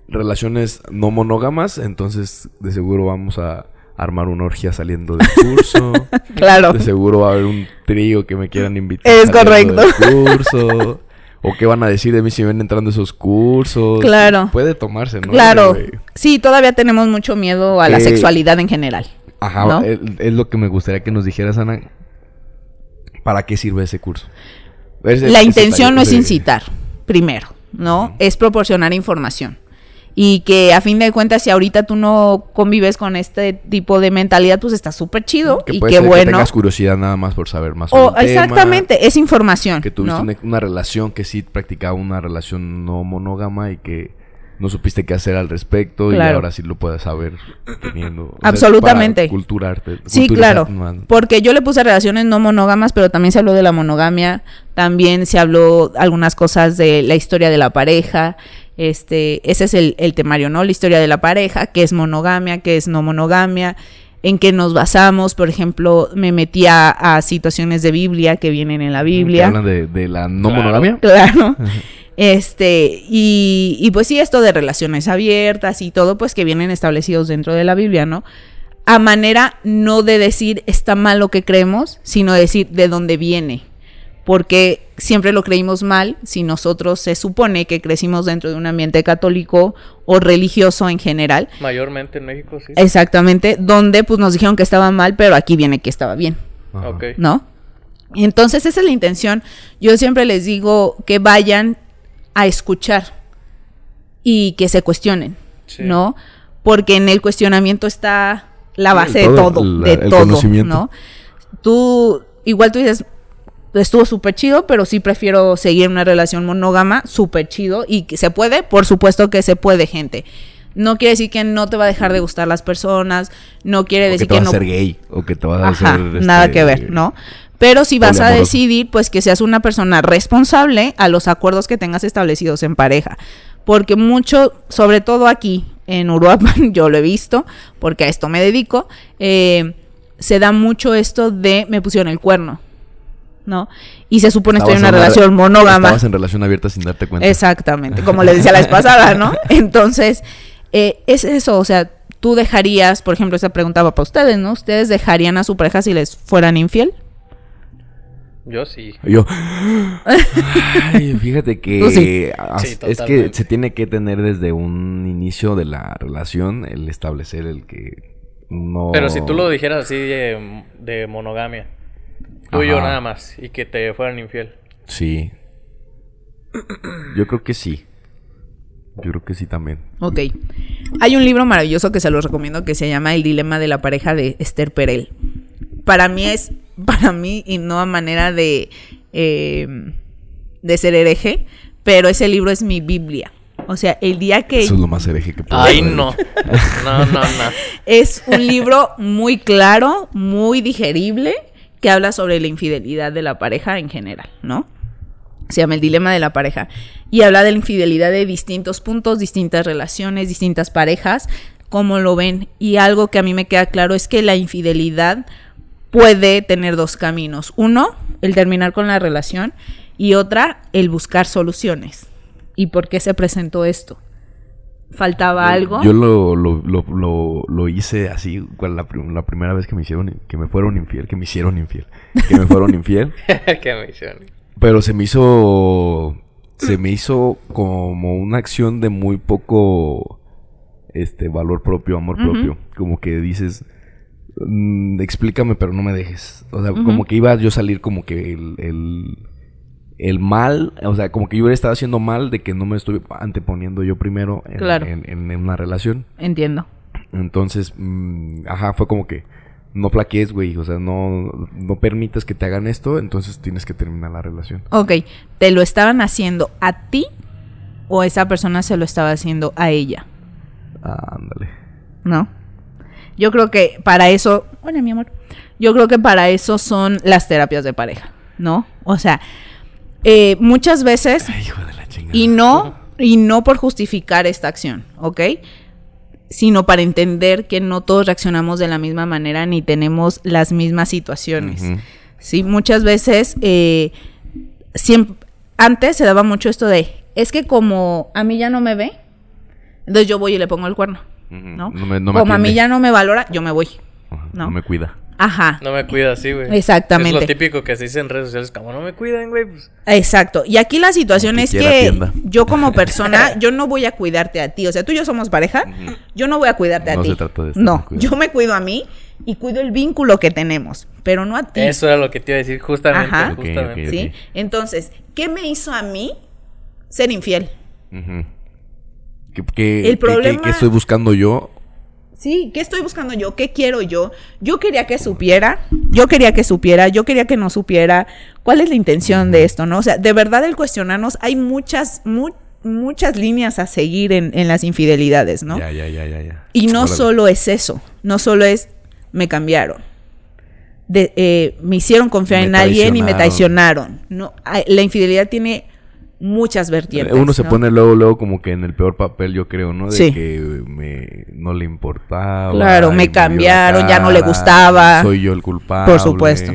relaciones no monógamas. Entonces, de seguro vamos a armar una orgía saliendo del curso. Claro. De seguro va a haber un trío que me quieran invitar. Es correcto. del curso. O qué van a decir de mí si ven entrando esos cursos. Claro. Puede tomarse, ¿no? Claro. Sí, todavía tenemos mucho miedo a la sexualidad en general. Ajá, ¿No? es, es lo que me gustaría que nos dijeras, Ana. ¿Para qué sirve ese curso? Ese- La intención no es incitar, primero, ¿no? Es proporcionar información. Y que a fin de cuentas, si ahorita tú no convives con este tipo de mentalidad, pues está súper chido. Que y qué ser que bueno. tengas curiosidad nada más por saber más sobre O, tema, exactamente, es información. que tuviste ¿no? una, una relación que sí practicaba una relación no monógama y que no supiste qué hacer al respecto y ahora sí lo puedes saber teniendo. sea, Absolutamente. para culturarte, Sí, claro. más. Porque yo le puse relaciones no monógamas, pero también se habló de la monogamia, también se habló algunas cosas de la historia de la pareja. Este, ese es el, el temario, ¿no? La historia de la pareja, qué es monogamia, qué es no monogamia, en qué nos basamos. Por ejemplo, me metí a, a situaciones de Biblia que vienen en la Que Biblia. hablan de, de la no Claro. monogamia. Claro. Este, y, y pues sí, esto de relaciones abiertas y todo, pues que vienen establecidos dentro de la Biblia, ¿no? A manera no de decir está mal lo que creemos, sino decir de dónde viene. Porque siempre lo creímos mal si nosotros se supone que crecimos dentro de un ambiente católico o religioso en general. Mayormente en México, sí. Exactamente, donde pues nos dijeron que estaba mal, pero aquí viene que estaba bien. Ajá. Ok. ¿no? Entonces esa es la intención. Yo siempre les digo que vayan a escuchar y que se cuestionen, Sí. ¿no? Porque en el cuestionamiento está la base de todo, de el todo. ¿no? Tú, igual tú dices, estuvo súper chido, pero sí prefiero seguir una relación monógama, súper chido, y que se puede, por supuesto que se puede, gente. No quiere decir que no te va a dejar de gustar las personas, no quiere O que decir te que, vas a no ser gay o que te vas a Ajá, hacer nada este, que ver, ¿no? Pero si vas a decidir, pues que seas una persona responsable a los acuerdos que tengas establecidos en pareja. Porque mucho, sobre todo aquí en Uruapan, yo lo he visto, porque a esto me dedico, eh, se da mucho esto de me pusieron el cuerno, ¿no? Y se supone estoy en Estabas una en relación monógama. Estabas en relación abierta sin darte cuenta. Exactamente, como le decía la vez pasada, ¿no? Entonces, eh, es eso, o sea, tú dejarías, por ejemplo, esa pregunta va para ustedes, ¿no? ¿Ustedes dejarían a su pareja si les fueran infiel? Yo sí. Yo, ay, fíjate que sí. Sí, es que se tiene que tener desde un inicio de la relación el establecer el que no. Pero si tú lo dijeras así de, de monogamia, tú y yo nada más, y que te fueran infiel. Sí. Yo creo que sí. Yo creo que sí también. Ok. Hay un libro maravilloso que se los recomiendo que se llama El dilema de la pareja de Esther Perel. Para mí es, para mí, y no a manera de, eh, de ser hereje, pero ese libro es mi Biblia. O sea, el día que Eso es lo más hereje que puedo Ay, no. No, no, no. es un libro muy claro, muy digerible, que habla sobre la infidelidad de la pareja en general, ¿no? Se llama El dilema de la pareja. Y habla de la infidelidad de distintos puntos, distintas relaciones, distintas parejas, cómo lo ven. Y algo que a mí me queda claro es que la infidelidad puede tener dos caminos. Uno, el terminar con la relación y otra, el buscar soluciones. ¿Y por qué se presentó esto? ¿Faltaba algo? Yo lo, lo, lo, lo, lo hice así cual la, la primera vez que me hicieron, que me fueron infiel, que me hicieron infiel, que me fueron infiel. Qué misión. Pero se me hizo. Se me hizo como una acción de muy poco. Este, valor propio, amor propio. Como que dices. "Mm, explícame, pero no me dejes. O sea, como que iba yo a salir como que el, el. el mal. O sea, como que yo hubiera estado haciendo mal de que no me estoy anteponiendo yo primero en, Claro. en- en- en una relación. Entiendo. Entonces, mm, ajá, fue como que. No flaquees, güey. O sea, no, no permitas que te hagan esto. Entonces tienes que terminar la relación. Ok, ¿te lo estaban haciendo a ti o esa persona se lo estaba haciendo a ella? Ah, ándale. ¿No? Yo creo que para eso, hola mi amor, yo creo que para eso son las terapias de pareja, ¿no? O sea, eh, muchas veces, Ay, hijo de la chingada. y no, y no por justificar esta acción, ¿ok? Sino para entender que no todos reaccionamos de la misma manera ni tenemos las mismas situaciones. Sí, muchas veces, eh, siempre, antes se daba mucho esto de, es que como a mí ya no me ve, entonces yo voy y le pongo el cuerno. ¿No? No me, no me como a mí ya no me valora, yo me voy. ¿no? no me cuida. Ajá, No me cuida así, güey. Exactamente. Es lo típico que se dice en redes sociales, como no me cuidan, güey, pues... exacto. Y aquí la situación Como es que yo como persona, yo no voy a cuidarte a ti. O sea, tú y yo somos pareja, yo no voy a cuidarte a No ti. se trata de estar no, yo me cuido a mí y cuido el vínculo que tenemos, pero no a ti. Eso era lo que te iba a decir justamente, Ajá. Justamente. ¿Sí? Entonces, ¿qué me hizo a mí ser infiel? Ujú. ¿Qué, qué- El problema- qué- qué estoy buscando yo? Sí, ¿qué estoy buscando yo? ¿Qué quiero yo? Yo quería que supiera, yo quería que supiera, yo quería que no supiera. ¿Cuál es la intención de esto, no? O sea, de verdad el cuestionarnos, hay muchas, mu- muchas líneas a seguir en, en las infidelidades, ¿no? Ya, ya, ya, ya, ya. Y no Órale. solo es eso, no solo es me cambiaron. De- eh, me hicieron confiar Me en alguien y me traicionaron. No, la infidelidad tiene muchas vertientes. Uno se ¿no? pone luego, luego como que en el peor papel, yo creo, ¿no? De Sí. que me, no le importaba. Claro, me cambiaron, ya no le gustaba. Soy yo el culpable. Por supuesto.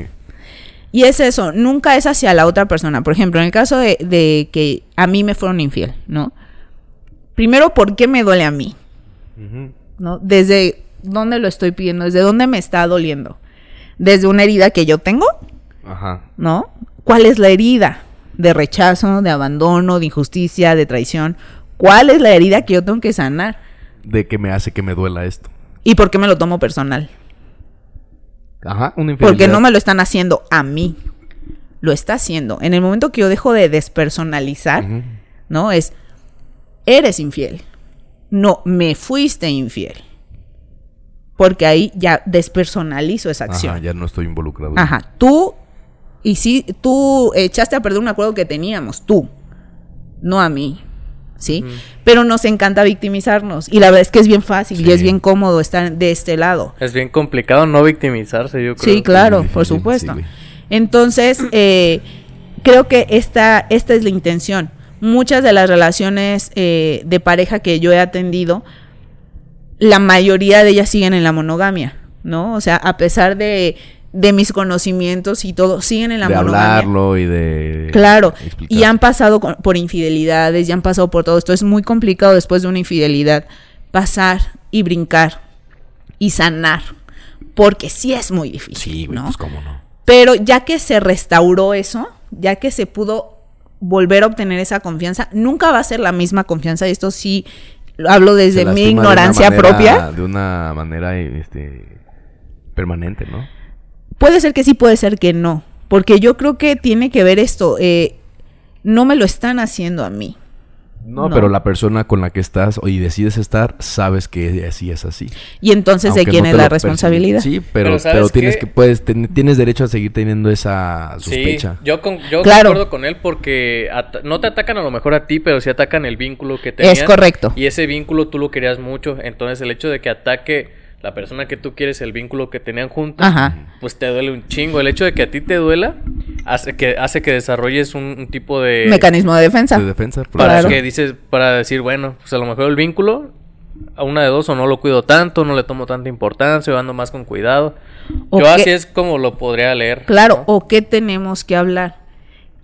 Y es eso, nunca es hacia la otra persona. Por ejemplo, en el caso de, de que a mí me fueron infiel, ¿no? Primero, ¿por qué me duele a mí? ¿No? Desde dónde lo estoy pidiendo, desde dónde me está doliendo. Desde una herida que yo tengo, Ajá. ¿no? ¿Cuál es la herida? De rechazo, de abandono, de injusticia, de traición. ¿Cuál es la herida que yo tengo que sanar? De que me hace que me duela esto. ¿Y por qué me lo tomo personal? Ajá, una. Porque no me lo están haciendo a mí. Lo está haciendo. En el momento que yo dejo de despersonalizar. ¿no? Es, eres infiel. No, me fuiste infiel. Porque ahí ya despersonalizo esa acción. Ajá, ya no estoy involucrado. Ajá, tú, y sí, tú echaste a perder un acuerdo que teníamos, tú, no a mí, ¿sí? Pero nos encanta victimizarnos, y la verdad es que es bien fácil y es bien cómodo estar de este lado. Es bien complicado no victimizarse, yo creo. Sí, claro, Sí, por sí, supuesto. Entonces, eh, creo que esta, esta es la intención. Muchas de las relaciones eh, de pareja que yo he atendido, la mayoría de ellas siguen en la monogamia, ¿no? O sea, a pesar de, de mis conocimientos y todo, siguen en la de monogamia. hablarlo y de... Claro, explicar. y han pasado con- por infidelidades, ya han pasado por todo esto. Es muy complicado después de una infidelidad pasar y brincar y sanar, porque sí es muy difícil, Sí, ¿no? pues cómo no. Pero ya que se restauró eso, ya que se pudo volver a obtener esa confianza, nunca va a ser la misma confianza. Y esto sí lo hablo desde mi de ignorancia manera- propia. De una manera, este... Permanente, ¿no? Puede ser que sí, puede ser que no. Porque yo creo que tiene que ver esto. eh, no me lo están haciendo a mí. No, No. pero la persona con la que estás y decides estar, sabes que así es así. Y entonces, ¿de quién no es la responsabilidad? Sí, pero, Pero pero, ¿sabes tienes que puedes ten- tienes derecho a seguir teniendo esa Sí, sospecha. yo, con, yo Claro. concuerdo con él porque no te atacan a lo mejor a ti, pero sí atacan el vínculo que tenían. Es correcto. Y ese vínculo tú lo querías mucho. Entonces el hecho de que ataque la persona que tú quieres, el vínculo que tenían juntos, Ajá. pues te duele un chingo. El hecho de que a ti te duela hace que, hace que desarrolles un, un tipo de... Mecanismo de defensa. de defensa. Para Claro. que dices, para decir, bueno, pues a lo mejor el vínculo, a una de dos, o no lo cuido tanto, no le tomo tanta importancia, o ando más con cuidado. O Yo que- así es como lo podría leer. Claro, ¿no? o qué tenemos que hablar,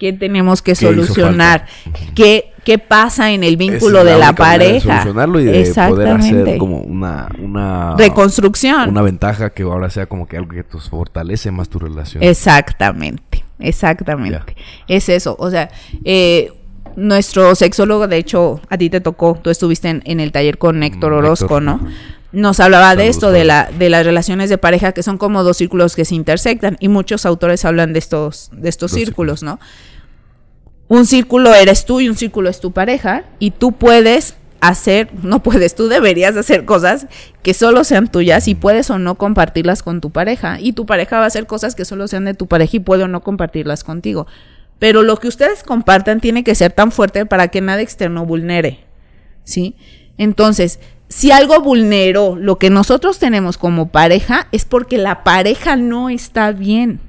qué tenemos que ¿Qué hizo solucionar? ¿Qué, qué pasa en el vínculo es de la manera de pareja. solucionarlo y de poder Exactamente. hacer como una, una Reconstrucción. una ventaja que ahora sea como que algo que te fortalece más tu relación. Exactamente, exactamente. Es eso, o sea, eh, nuestro sexólogo, de hecho, a ti te tocó, tú estuviste en, en el taller con Héctor Mm, Orozco, Héctor. ¿no? Nos hablaba de esto, de, la, de las relaciones de pareja, que son como dos círculos que se intersectan, y muchos autores hablan de estos, de estos círculos, ¿no? Un círculo eres tú y un círculo es tu pareja, y tú puedes hacer, no puedes, tú deberías hacer cosas que solo sean tuyas y puedes o no compartirlas con tu pareja. Y tu pareja va a hacer cosas que solo sean de tu pareja y puede o no compartirlas contigo. Pero lo que ustedes compartan tiene que ser tan fuerte para que nada externo vulnere. ¿Sí? Entonces, si algo vulneró lo que nosotros tenemos como pareja, es porque la pareja no está bien.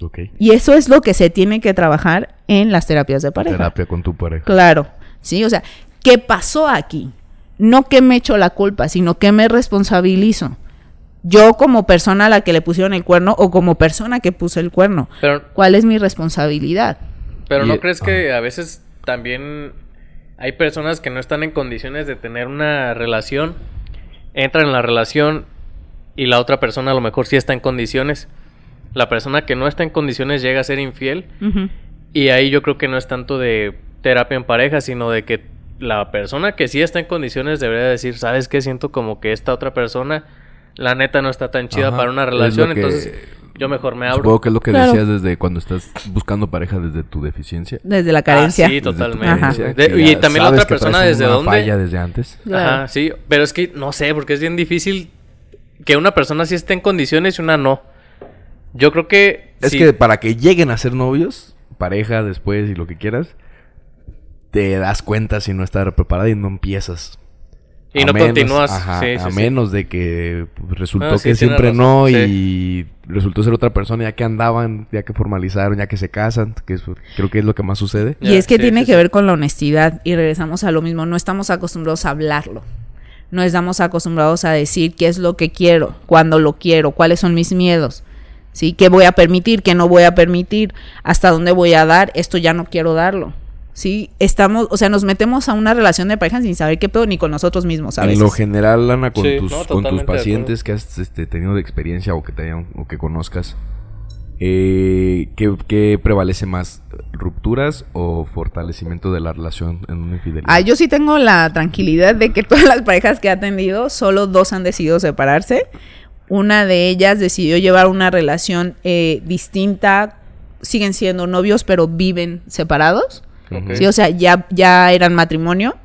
Ok. Y eso es lo que se tiene que trabajar en las terapias de pareja. Terapia con tu pareja. Claro, sí, o sea, ¿qué pasó aquí? No que me echo la culpa, sino que me responsabilizo. Yo como persona a la que le pusieron el cuerno o como persona que puse el cuerno, Pero, ¿cuál es mi responsabilidad? pero Y- ¿no crees que a veces también hay personas que no están en condiciones de tener una relación, entran en la relación y la otra persona a lo mejor sí está en condiciones? La persona que no está en condiciones llega a ser infiel. Y ahí yo creo que no es tanto de terapia en pareja, sino de que la persona que sí está en condiciones debería decir, ¿sabes qué? Siento como que esta otra persona, la neta, no está tan chida Ajá, para una relación, que- entonces yo mejor me abro. Supongo que es lo que Claro. decías desde cuando estás buscando pareja desde tu deficiencia. Desde la Ah, carencia. sí, Desde tu totalmente. carencia, De- que y también la otra persona desde una dónde. falla desde antes. Claro. Ajá, sí, pero es que no sé, porque es bien difícil que una persona sí esté en condiciones y una no. Yo creo que... Es sí, que para que lleguen a ser novios, pareja después y lo que quieras, te das cuenta si no estás preparada y no empiezas. Y A no menos- continúas. ajá, sí, sí, a sí. menos de que resultó No, sí, que siempre razón, no sí. y resultó ser otra persona ya que andaban, ya que formalizaron, ya que se casan, que eso creo que es lo que más sucede. Y es que sí, tiene sí, que sí. ver con la honestidad y regresamos a lo mismo. No estamos acostumbrados a hablarlo. No estamos acostumbrados a decir qué es lo que quiero, cuándo lo quiero, cuáles son mis miedos. ¿Sí? ¿Qué voy a permitir? ¿Qué no voy a permitir? ¿Hasta dónde voy a dar? Esto ya no quiero darlo. ¿Sí? Estamos, o sea, nos metemos a una relación de pareja sin saber qué pedo ni con nosotros mismos a En lo general, Ana, con Sí, tus, no, con tus totalmente de pacientes que has este, tenido de experiencia o que te hayan, o que conozcas, eh, ¿qué, qué prevalece más? ¿Rupturas o fortalecimiento de la relación en una infidelidad? Ah, yo sí tengo la tranquilidad de que todas las parejas que he atendido, solo dos han decidido separarse. Una de ellas decidió llevar una relación eh, distinta. Siguen siendo novios, pero viven separados. Sí, o sea, ya, ya eran matrimonio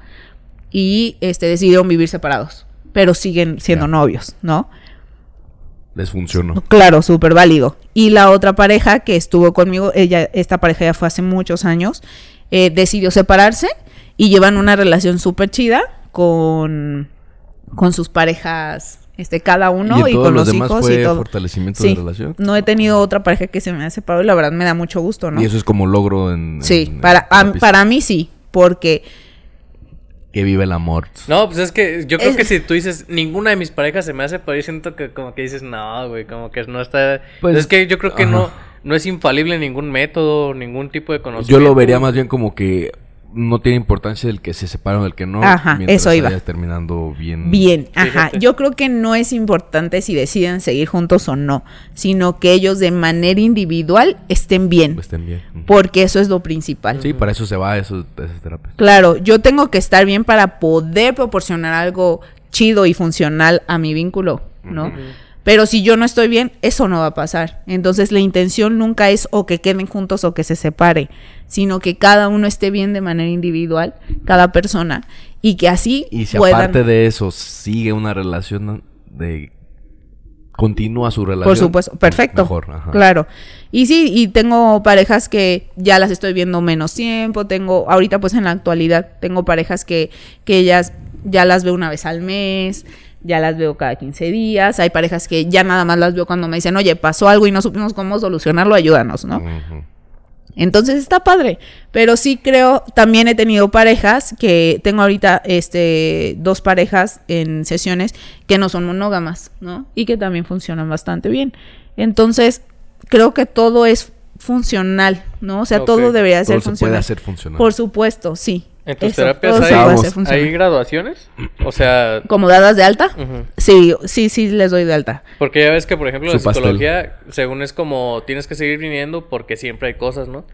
y este decidieron vivir separados, pero siguen siendo novios, ¿no? Les funcionó. Claro, súper válido. Y la otra pareja que estuvo conmigo, ella, esta pareja ya fue hace muchos años, eh, decidió separarse y llevan una relación súper chida con, con sus parejas, este, cada uno y, con los los demás hijos fue y todo. fortalecimiento Sí, de relación? no he tenido otra pareja que se me haya separado y la verdad me da mucho gusto, ¿no? Y eso es como logro en... sí, en- para, en a- para mí sí, porque Que vive el amor. No, pues es que yo creo Es- que si tú dices ninguna de mis parejas se me hace, pero yo siento que como que dices, no, güey, como que no está. Pues, es que yo creo que ajá. no, no es infalible ningún método, ningún tipo de Yo conocimiento. lo vería más bien como que no tiene importancia el que se separen o el que no. Ajá, eso iba. terminando bien. Bien, ajá. Fíjate. Yo creo que no es importante si deciden seguir juntos o no, sino que ellos de manera individual estén bien, Estén bien. Porque eso es lo principal. Sí, para eso se va eso, esas terapias. Claro, yo tengo que estar bien para poder proporcionar algo chido y funcional a mi vínculo, ¿no? Pero si yo no estoy bien, eso no va a pasar. Entonces la intención nunca es o que queden juntos o que se separe, sino que cada uno esté bien de manera individual, cada persona, y que así Y si puedan... aparte de eso sigue una relación de... Continúa su relación. Por supuesto, perfecto. Mejor, ajá. Claro. Y sí, y tengo parejas que ya las estoy viendo menos tiempo, tengo, ahorita pues en la actualidad, tengo parejas que, que ellas ya las veo una vez al mes, ya las veo cada 15 días, hay parejas que ya nada más las veo cuando me dicen, oye, pasó algo y no supimos cómo solucionarlo, ayúdanos, ¿no? Entonces está padre, pero sí creo, también he tenido parejas que tengo ahorita este dos parejas en sesiones que no son monógamas, ¿no? Y que también funcionan bastante bien. Entonces, creo que todo es funcional, ¿no? O sea, todo debería ser Todo se puede funcional. hacer funcionar. Por supuesto, sí. ¿En tus Eso, terapias hay, hay graduaciones? O sea, ¿Como dadas de alta? Sí, sí, sí les doy de alta. porque ya ves que, por ejemplo, la Su pastel. psicología, según es como tienes que seguir viniendo porque siempre hay cosas, ¿no?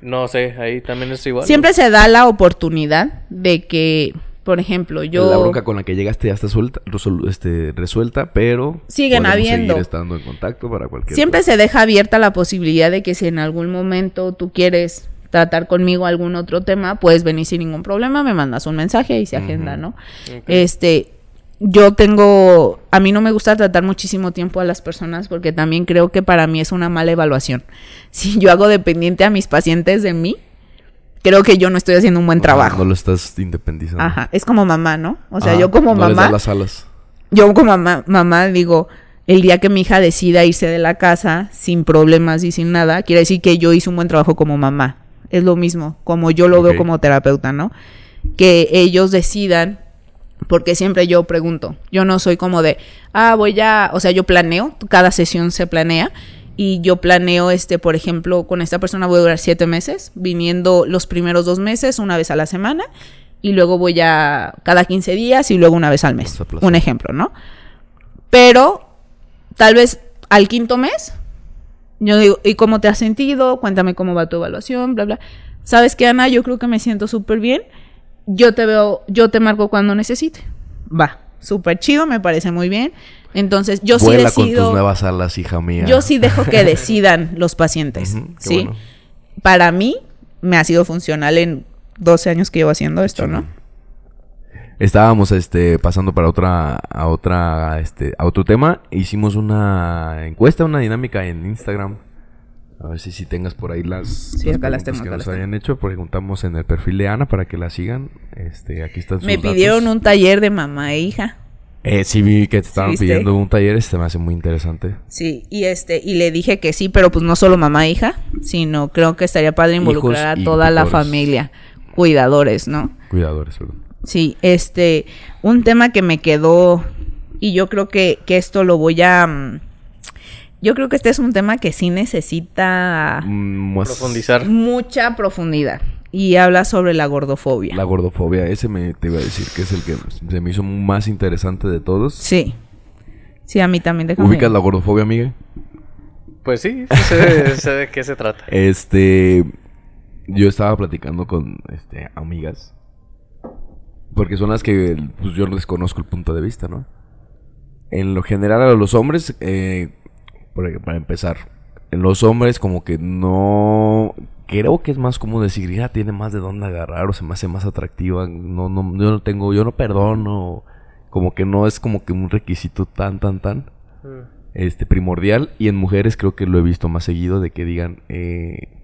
No sé, ahí también es igual. ¿no? Siempre se da la oportunidad de que, por ejemplo, yo... La bronca con la que llegaste ya está suelta, resol- este, resuelta, pero... Siguen habiendo. seguir estando en contacto para cualquier Siempre cosa. se deja abierta la posibilidad de que si en algún momento tú quieres tratar conmigo algún otro tema, puedes venir sin ningún problema, me mandas un mensaje y se agenda. ¿no? Este, yo tengo, a mí no me gusta tratar muchísimo tiempo a las personas porque también creo que para mí es una mala evaluación. Si yo hago dependiente a mis pacientes de mí, creo que yo no estoy haciendo un buen trabajo. No lo estás independizando. Ajá, es como mamá, ¿no? O sea, Ajá, yo como no les mamá, das las alas. yo como mamá, mamá digo, el día que mi hija decida irse de la casa sin problemas y sin nada, quiere decir que yo hice un buen trabajo como mamá. Es lo mismo, como yo lo veo como terapeuta, ¿no? Que ellos decidan, porque siempre yo pregunto, yo no soy como de, ah, voy a, o sea, yo planeo, cada sesión se planea. Y yo planeo, este, por ejemplo, con esta persona voy a durar siete meses, viniendo los primeros dos meses, una vez a la semana, y luego voy a cada 15 días y luego una vez al mes. Un ejemplo, ¿no? Pero tal vez al quinto mes, yo digo, ¿y cómo te has sentido? Cuéntame cómo va tu evaluación, bla, bla. ¿Sabes qué, Ana? Yo creo que me siento súper bien. Yo te veo, yo te marco cuando necesite. Va, súper chido, me parece muy bien. Entonces, yo sí Vuela con tus decido, nuevas alas, hija mía. yo sí dejo que decidan los pacientes, ¿sí? bueno. Para mí, me ha sido funcional en 12 años que llevo haciendo esto, ¿no? Estábamos este pasando para otra a otra este a otro tema, hicimos una encuesta, una dinámica en Instagram A ver si, si tengas por ahí las, Sí, acá las tengo, que acá nos las hayan hecho. Preguntamos en el perfil de Ana para que la sigan. Este, aquí están sus Me pidieron datos. un taller de mamá e hija. Eh, sí, vi que te estaban ¿viste? pidiendo un taller. Este me hace muy interesante. Sí, y este, y le dije que sí, pero pues no solo mamá e hija, sino creo que estaría padre involucrar Hijos a toda la familia. Cuidadores, ¿no? Cuidadores, perdón. Sí, este, un tema que me quedó, y yo creo que, que esto lo voy a... mm, Yo creo que este es un tema que sí necesita Mm, más- Profundizar. mucha profundidad. Y habla sobre la gordofobia. La gordofobia. Ese me te iba a decir que es el que se me hizo más interesante de todos. Sí. Sí, a mí también. déjame- ¿Ubicas la gordofobia, amiga? Pues sí, sí sé, sé de qué se trata. Este, yo estaba platicando con este, amigas. Porque son las que pues, yo les conozco el punto de vista, ¿no? En lo general a los hombres, eh, para empezar, en los hombres como que no... Creo que es más como decir, ya tiene más de dónde agarrar o se me hace más atractiva. No, no, yo no tengo, yo no perdono. Como que no es como que un requisito tan, tan, tan Mm. este primordial y en mujeres creo que lo he visto más seguido de que digan eh,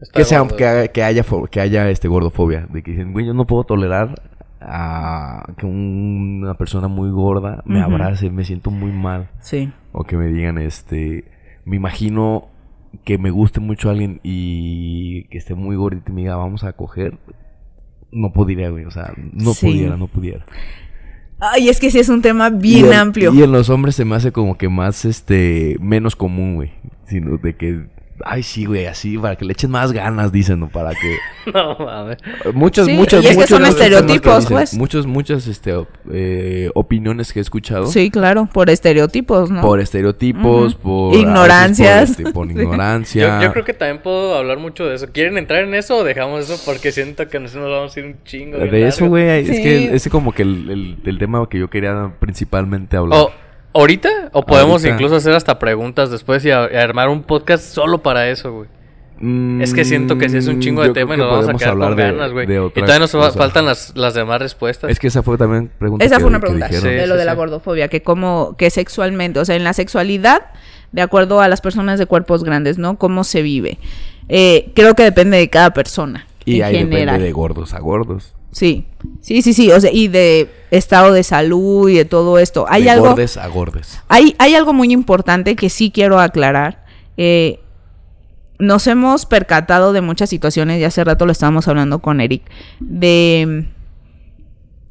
Está que sea que, que haya que haya este gordofobia de que dicen güey yo no puedo tolerar a que un- una persona muy gorda me abrace me siento muy mal Sí. o que me digan este me imagino que me guste mucho alguien y que esté muy gordito y me diga vamos a coger no pudiera güey o sea no Sí. pudiera no pudiera Ay, es que sí es un tema y bien en- amplio. Y en los hombres se me hace como que más, este, menos común, güey. Sino de que, ay, sí, güey, así, para que le echen más ganas, dicen, ¿no? Para que... No mames. Muchas, Sí, muchas, y es que muchas son que estereotipos, dicen, pues. Muchas, muchas, este, op- eh, opiniones que he escuchado. Sí, claro, por estereotipos, ¿no? Por estereotipos, por... Ignorancias. Por, este, por Sí. ignorancia. Yo, yo creo que también puedo hablar mucho de eso. ¿Quieren entrar en eso o dejamos eso? Porque siento que nos nos vamos a ir un chingo. De eso, güey, es que ese como que el, el, el tema que yo quería principalmente hablar. O, ¿Ahorita? ¿O podemos Ahorita. incluso hacer hasta preguntas después y, a- y armar un podcast solo para eso, güey? Es que siento que sí es un chingo de Mm, tema y nos vamos a quedar con de- ganas, güey. de Y todavía nos cosa. faltan las, las demás respuestas. Es que esa fue también pregunta Esa que- fue una pregunta. Sí, de lo sí, de la sí. gordofobia, que como que sexualmente, o sea, en la sexualidad, de acuerdo a las personas de cuerpos grandes, ¿no? ¿Cómo se vive? Eh, creo que depende de cada persona. Y en ahí general. depende de gordos a gordos. Sí, sí, sí, sí, o sea, y de estado de salud y de todo esto. Hay de algo, gordes a gordes. hay, hay algo muy importante que sí quiero aclarar. Eh, nos hemos percatado de muchas situaciones, y hace rato lo estábamos hablando con Eric, de,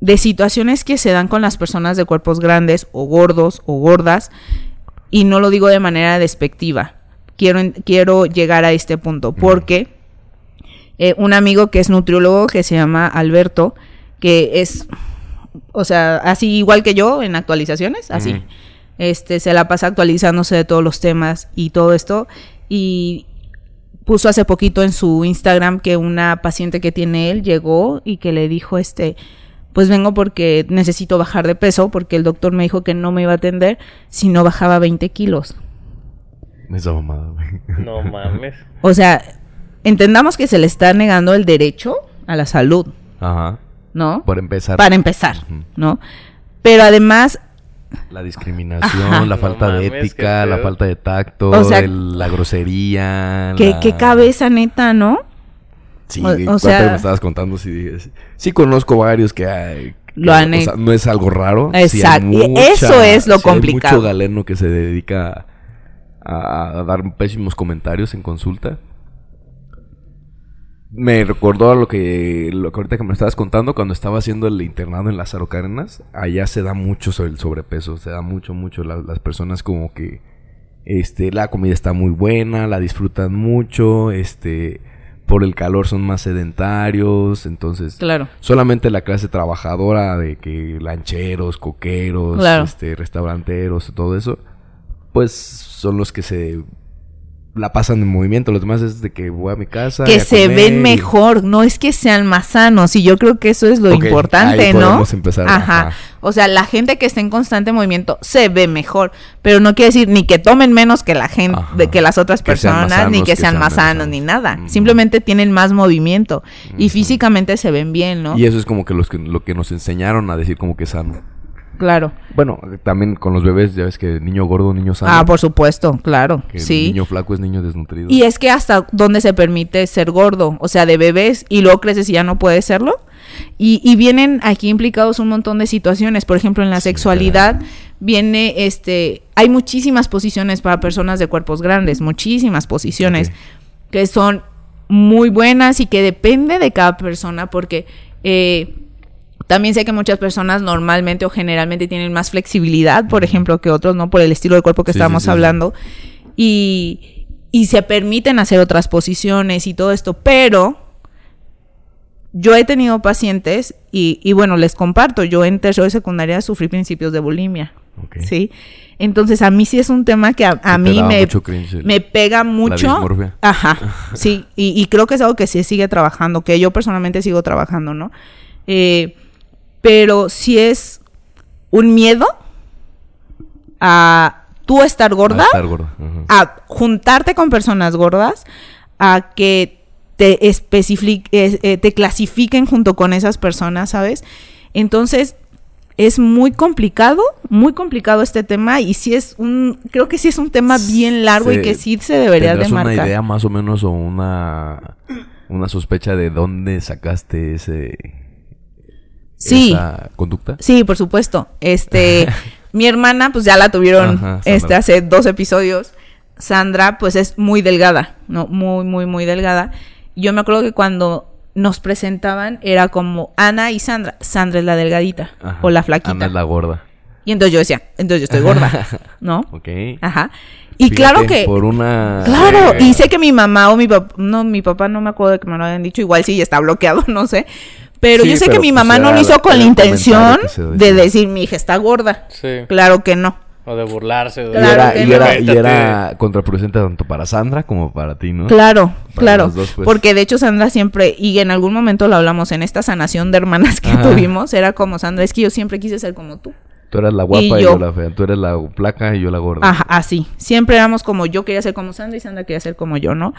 de situaciones que se dan con las personas de cuerpos grandes o gordos o gordas, y no lo digo de manera despectiva. Quiero, quiero llegar a este punto, porque eh, un amigo que es nutriólogo, que se llama Alberto, que es, o sea, así igual que yo en actualizaciones, así. Este, se la pasa actualizándose de todos los temas y todo esto. Y puso hace poquito en su Instagram que una paciente que tiene él llegó y que le dijo, este, pues vengo porque necesito bajar de peso porque el doctor me dijo que no me iba a atender si no bajaba 20 kilos. Esa mamada, güey. No mames. O sea, entendamos que se le está negando el derecho a la salud, Ajá. ¿No? Por empezar. Para empezar, Ujú. ¿no? Pero además, La discriminación, Ajá. la No falta de mames, ética, qué la falta de tacto, O sea, el- la grosería. ¿qué, la- qué cabeza neta, ¿no? Sí, o- o sea- que me estabas contando, sí, dije, sí, sí conozco varios que hay. que, Lo han o sea, no es algo raro. hay Exacto, y eso es lo hay complicado. mucho galeno que se dedica a, a dar pésimos comentarios en consulta. Me recordó a lo que, lo que ahorita que me estabas contando cuando estaba haciendo el internado en Lázaro Cárdenas. Allá se da mucho el sobrepeso, se da mucho, mucho. La- las personas como que este, la comida está muy buena, la disfrutan mucho, este, por el calor son más sedentarios, entonces Claro. solamente la clase trabajadora de que lancheros, coqueros, Claro. este, restauranteros, todo eso, pues son los que se la pasan en movimiento. Los demás es de que voy a mi casa. que se ven y- mejor, no es que sean más sanos, y yo creo que eso es lo importante, ahí ¿no? empezar, Ajá. ajá. O sea, la gente que está en constante movimiento se ve mejor, pero no quiere decir ni que tomen menos que la gente, Ajá. que las otras Que personas, ni que que sean sean más sanos, ni nada. Ujú. Simplemente tienen más movimiento y físicamente se ven bien, ¿no? Y eso es como que, los que lo que nos enseñaron a decir como que sano. Claro. Bueno, también con los bebés, ya ves que niño gordo, niño sano. Ah, por supuesto, claro. que sí. niño flaco es niño desnutrido. Y es que hasta dónde se permite ser gordo, o sea, de bebés y luego creces y ya no puedes serlo. Y, y vienen aquí implicados un montón de situaciones, por ejemplo, en la Sí, sexualidad viene, este, hay muchísimas posiciones para personas de cuerpos grandes, muchísimas posiciones que son muy buenas y que depende de cada persona porque eh, también sé que muchas personas normalmente o generalmente tienen más flexibilidad, por ejemplo, que otros, ¿no? Por el estilo de cuerpo que Sí, sí. hablando. Y, y se permiten hacer otras posiciones y todo esto, pero yo he tenido pacientes y, y bueno, les comparto, yo en tercero de secundaria sufrí principios de bulimia. ¿sí? Entonces a mí sí es un tema que a, mí me, el- me pega mucho. dismorfia. Ajá, sí, y, y creo que es algo que se sigue trabajando, que yo personalmente sigo trabajando, ¿no? Eh, pero si es un miedo a tú estar gorda, estar gorda. ajá. a juntarte con personas gordas, a que te eh, eh, te clasifiquen junto con esas personas, ¿sabes? Entonces, es muy complicado, muy complicado este tema y sí es un, creo que sí es un tema bien largo y que sí se debería de ¿Tendrás marcar. una idea más o menos o una, una sospecha de dónde sacaste ese... Sí. Esa conducta? Sí, por supuesto. Este, mi hermana, pues ya la tuvieron Ajá, este hace dos episodios. Sandra, pues es muy delgada, ¿no? Muy, muy, muy delgada. Yo me acuerdo que cuando nos presentaban era como Ana y Sandra. Sandra es la delgadita Ajá. o la flaquita. Ana es la gorda. Y entonces yo decía, entonces yo estoy gorda, ¿no? Ok. Ajá. Y Fíjate, claro que... Por una... Claro, eh, y sé que mi mamá o mi papá, no, mi papá no me acuerdo de que me lo hayan dicho, igual sí está bloqueado, no sé. Pero Sí, yo sé pero que mi mamá no lo hizo con la intención de decir mi hija está gorda. Sí. Claro que no. O de burlarse. de- Y Claro era, que y no. era, y era contraproducente tanto para Sandra como para ti, ¿no? Claro, Para claro. dos, pues. Porque de hecho Sandra siempre, y en algún momento lo hablamos en esta sanación de hermanas que Ajá. tuvimos, era como Sandra, es que yo siempre quise ser como tú. Tú eras la guapa Y y, yo. yo. la fea. Tú eres la flaca y yo la gorda. Ajá, así. Siempre éramos como yo quería ser como Sandra y Sandra quería ser como yo, ¿no?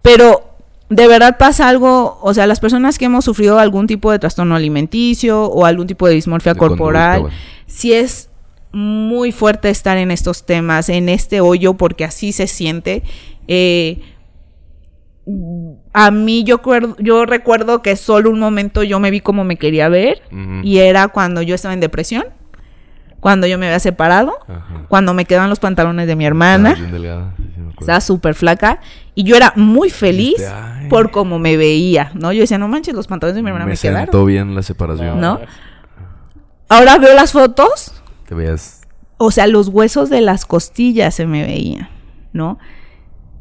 Pero de verdad pasa algo, o sea, las personas que hemos sufrido algún tipo de trastorno alimenticio o algún tipo de dismorfia De corporal, sí es muy fuerte estar en estos temas, en este hoyo, porque así se siente. Eh, a mí yo, yo recuerdo que solo un momento yo me vi como me quería ver y era cuando yo estaba en depresión, cuando yo me había separado, Ajá. cuando me quedaban los pantalones de mi hermana, delgada. sí, sí me estaba súper flaca y yo era muy feliz por cómo me veía, ¿no? Yo decía, no manches, los pantalones de mi hermana me, me quedaron. sentó bien la separación. ¿No? Ahora veo las fotos, Te veías... o sea, los huesos de las costillas se me veían, ¿no?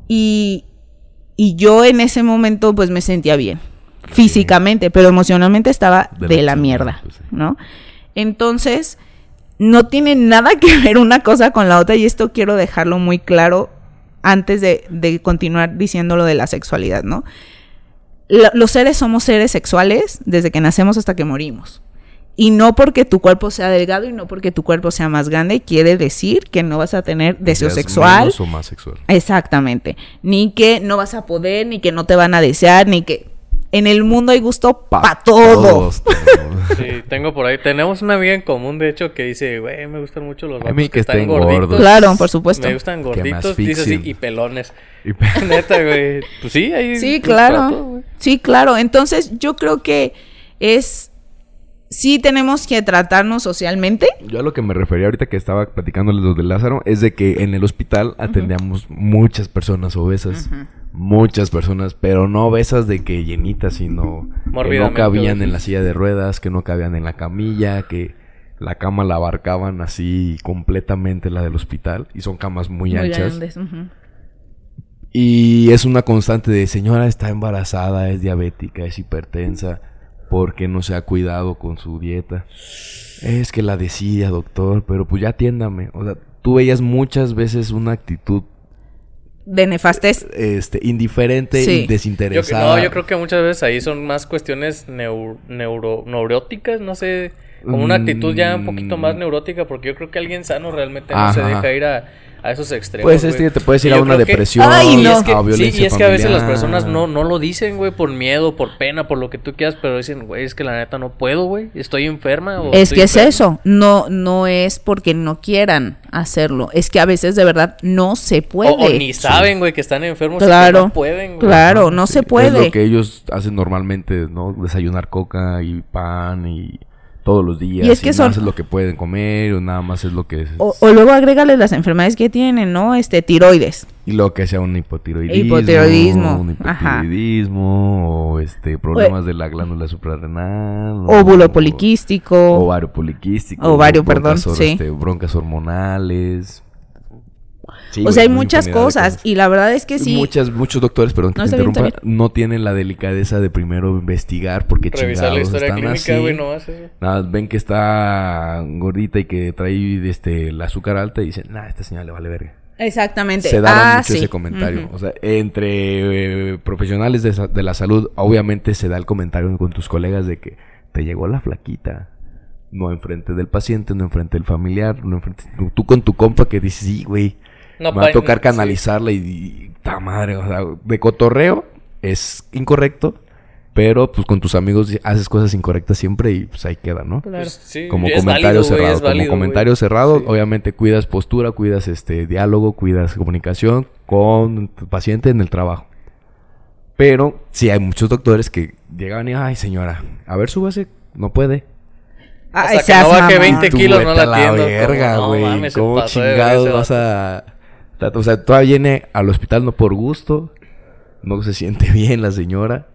Y, y yo en ese momento pues me sentía bien, físicamente, pero emocionalmente estaba De de, la mierda, pues. ¿no? Entonces, no tiene nada que ver una cosa con la otra y esto quiero dejarlo muy claro antes de, de continuar diciendo lo de la sexualidad, ¿no? La- los seres somos seres sexuales desde que nacemos hasta que morimos. Y no porque tu cuerpo sea delgado y no porque tu cuerpo sea más grande quiere decir que no vas a tener deseo sexual. menos o más sexual. Exactamente. Ni que no vas a poder, ni que no te van a desear, ni que en el mundo hay gusto Pa' para todo. todos, todos. Sí, tengo por ahí. Tenemos una amiga en común, de hecho, que dice, güey, me gustan mucho los A vatos mí que, que están gorditos. gordos. Claro, por supuesto. Me gustan gorditos, dice así, y pelones. Y pe- Neta, güey. Pues sí, ahí. Sí, todo, claro. Sí, claro. Entonces, yo creo que es sí tenemos que tratarnos socialmente. Yo a lo que me refería ahorita que estaba platicándoles los de Lázaro es de que en el hospital atendíamos muchas personas obesas. Muchas personas, pero no obesas de que llenitas, sino que no cabían en la silla de ruedas, que no cabían en la camilla, que la cama la abarcaban así completamente la del hospital. Y son camas muy, Muy anchas. grandes. Y es una constante de señora está embarazada, es diabética, es hipertensa, porque no se ha cuidado con su dieta. Es que la decía, doctor, pero pues ya atiéndame. O sea, tú veías muchas veces una actitud De nefastez. este, indiferente Sí. y Yo, no, yo creo que muchas veces ahí son más cuestiones neur- neuro, neuróticas, no sé, como una actitud ya un poquito más Mm. neurótica, porque yo creo que alguien sano realmente no se deja ir a, a esos extremos. Pues es güey. que te puedes ir Y a una creo que- depresión, Ay, Y no. es que, a sí, violencia y es que a veces las personas no, no lo dicen, güey, por miedo, por pena, por lo que tú quieras, pero dicen, güey, es que la neta no puedo, güey, estoy enferma. O Es estoy que es enfermo". eso, no, no es porque no quieran hacerlo, es que a veces de verdad no se puede. O, o ni saben, güey, que están enfermos y que Claro, no pueden, güey. claro, no Sí, se Es puede. lo que ellos hacen normalmente, ¿no? Desayunar coca y pan y todos los días. Y es que nada son- más es lo que pueden comer o nada más es lo que... es- O, o luego agrégale las enfermedades que tienen, ¿no? Este, tiroides. Y lo que sea un hipotiroidismo. Hipotiroidismo, Un ajá. hipotiroidismo. O este, problemas de la glándula suprarrenal. o- Óvulo poliquístico. Ovario poliquístico. Ovario, broncas perdón, sí. este, broncas hormonales. Sí, o güey, sea, hay muchas cosas. Y la verdad es que sí. Muchas, muchos doctores, perdón que No, te está bien, interrumpa, no tienen la delicadeza de primero investigar porque Revisar la chingados historia están clínica, así. güey, no. Nada, más ven que está gordita y que trae este, el azúcar alta y dicen, nah, esta señora le vale verga. Exactamente. Se daba Ah, mucho sí. ese comentario. O sea, entre eh, profesionales de, de la salud, obviamente se da el comentario con tus colegas de que te llegó la flaquita. No enfrente del paciente, no enfrente del familiar, no enfrente, tú, tú con tu compa que dices, sí, güey, No, me va a pa- tocar sí. canalizarla y, y ta madre, o sea, de cotorreo es incorrecto, pero pues con tus amigos haces cosas incorrectas siempre y pues ahí queda, ¿no? Claro. Pues, sí, Como es comentario válido, cerrado, válido, como güey. comentario cerrado, Sí. obviamente cuidas postura, cuidas este diálogo, cuidas comunicación con tu paciente en el trabajo. Pero sí hay muchos doctores que llegan y, ay señora, a ver, súbase, no puede. Ay, Hasta que seas no baje mamón. 20 Tú kilos, no la verga, no ¿Cómo chingados vas a... O sea, todavía viene al hospital no por gusto, no se siente bien la señora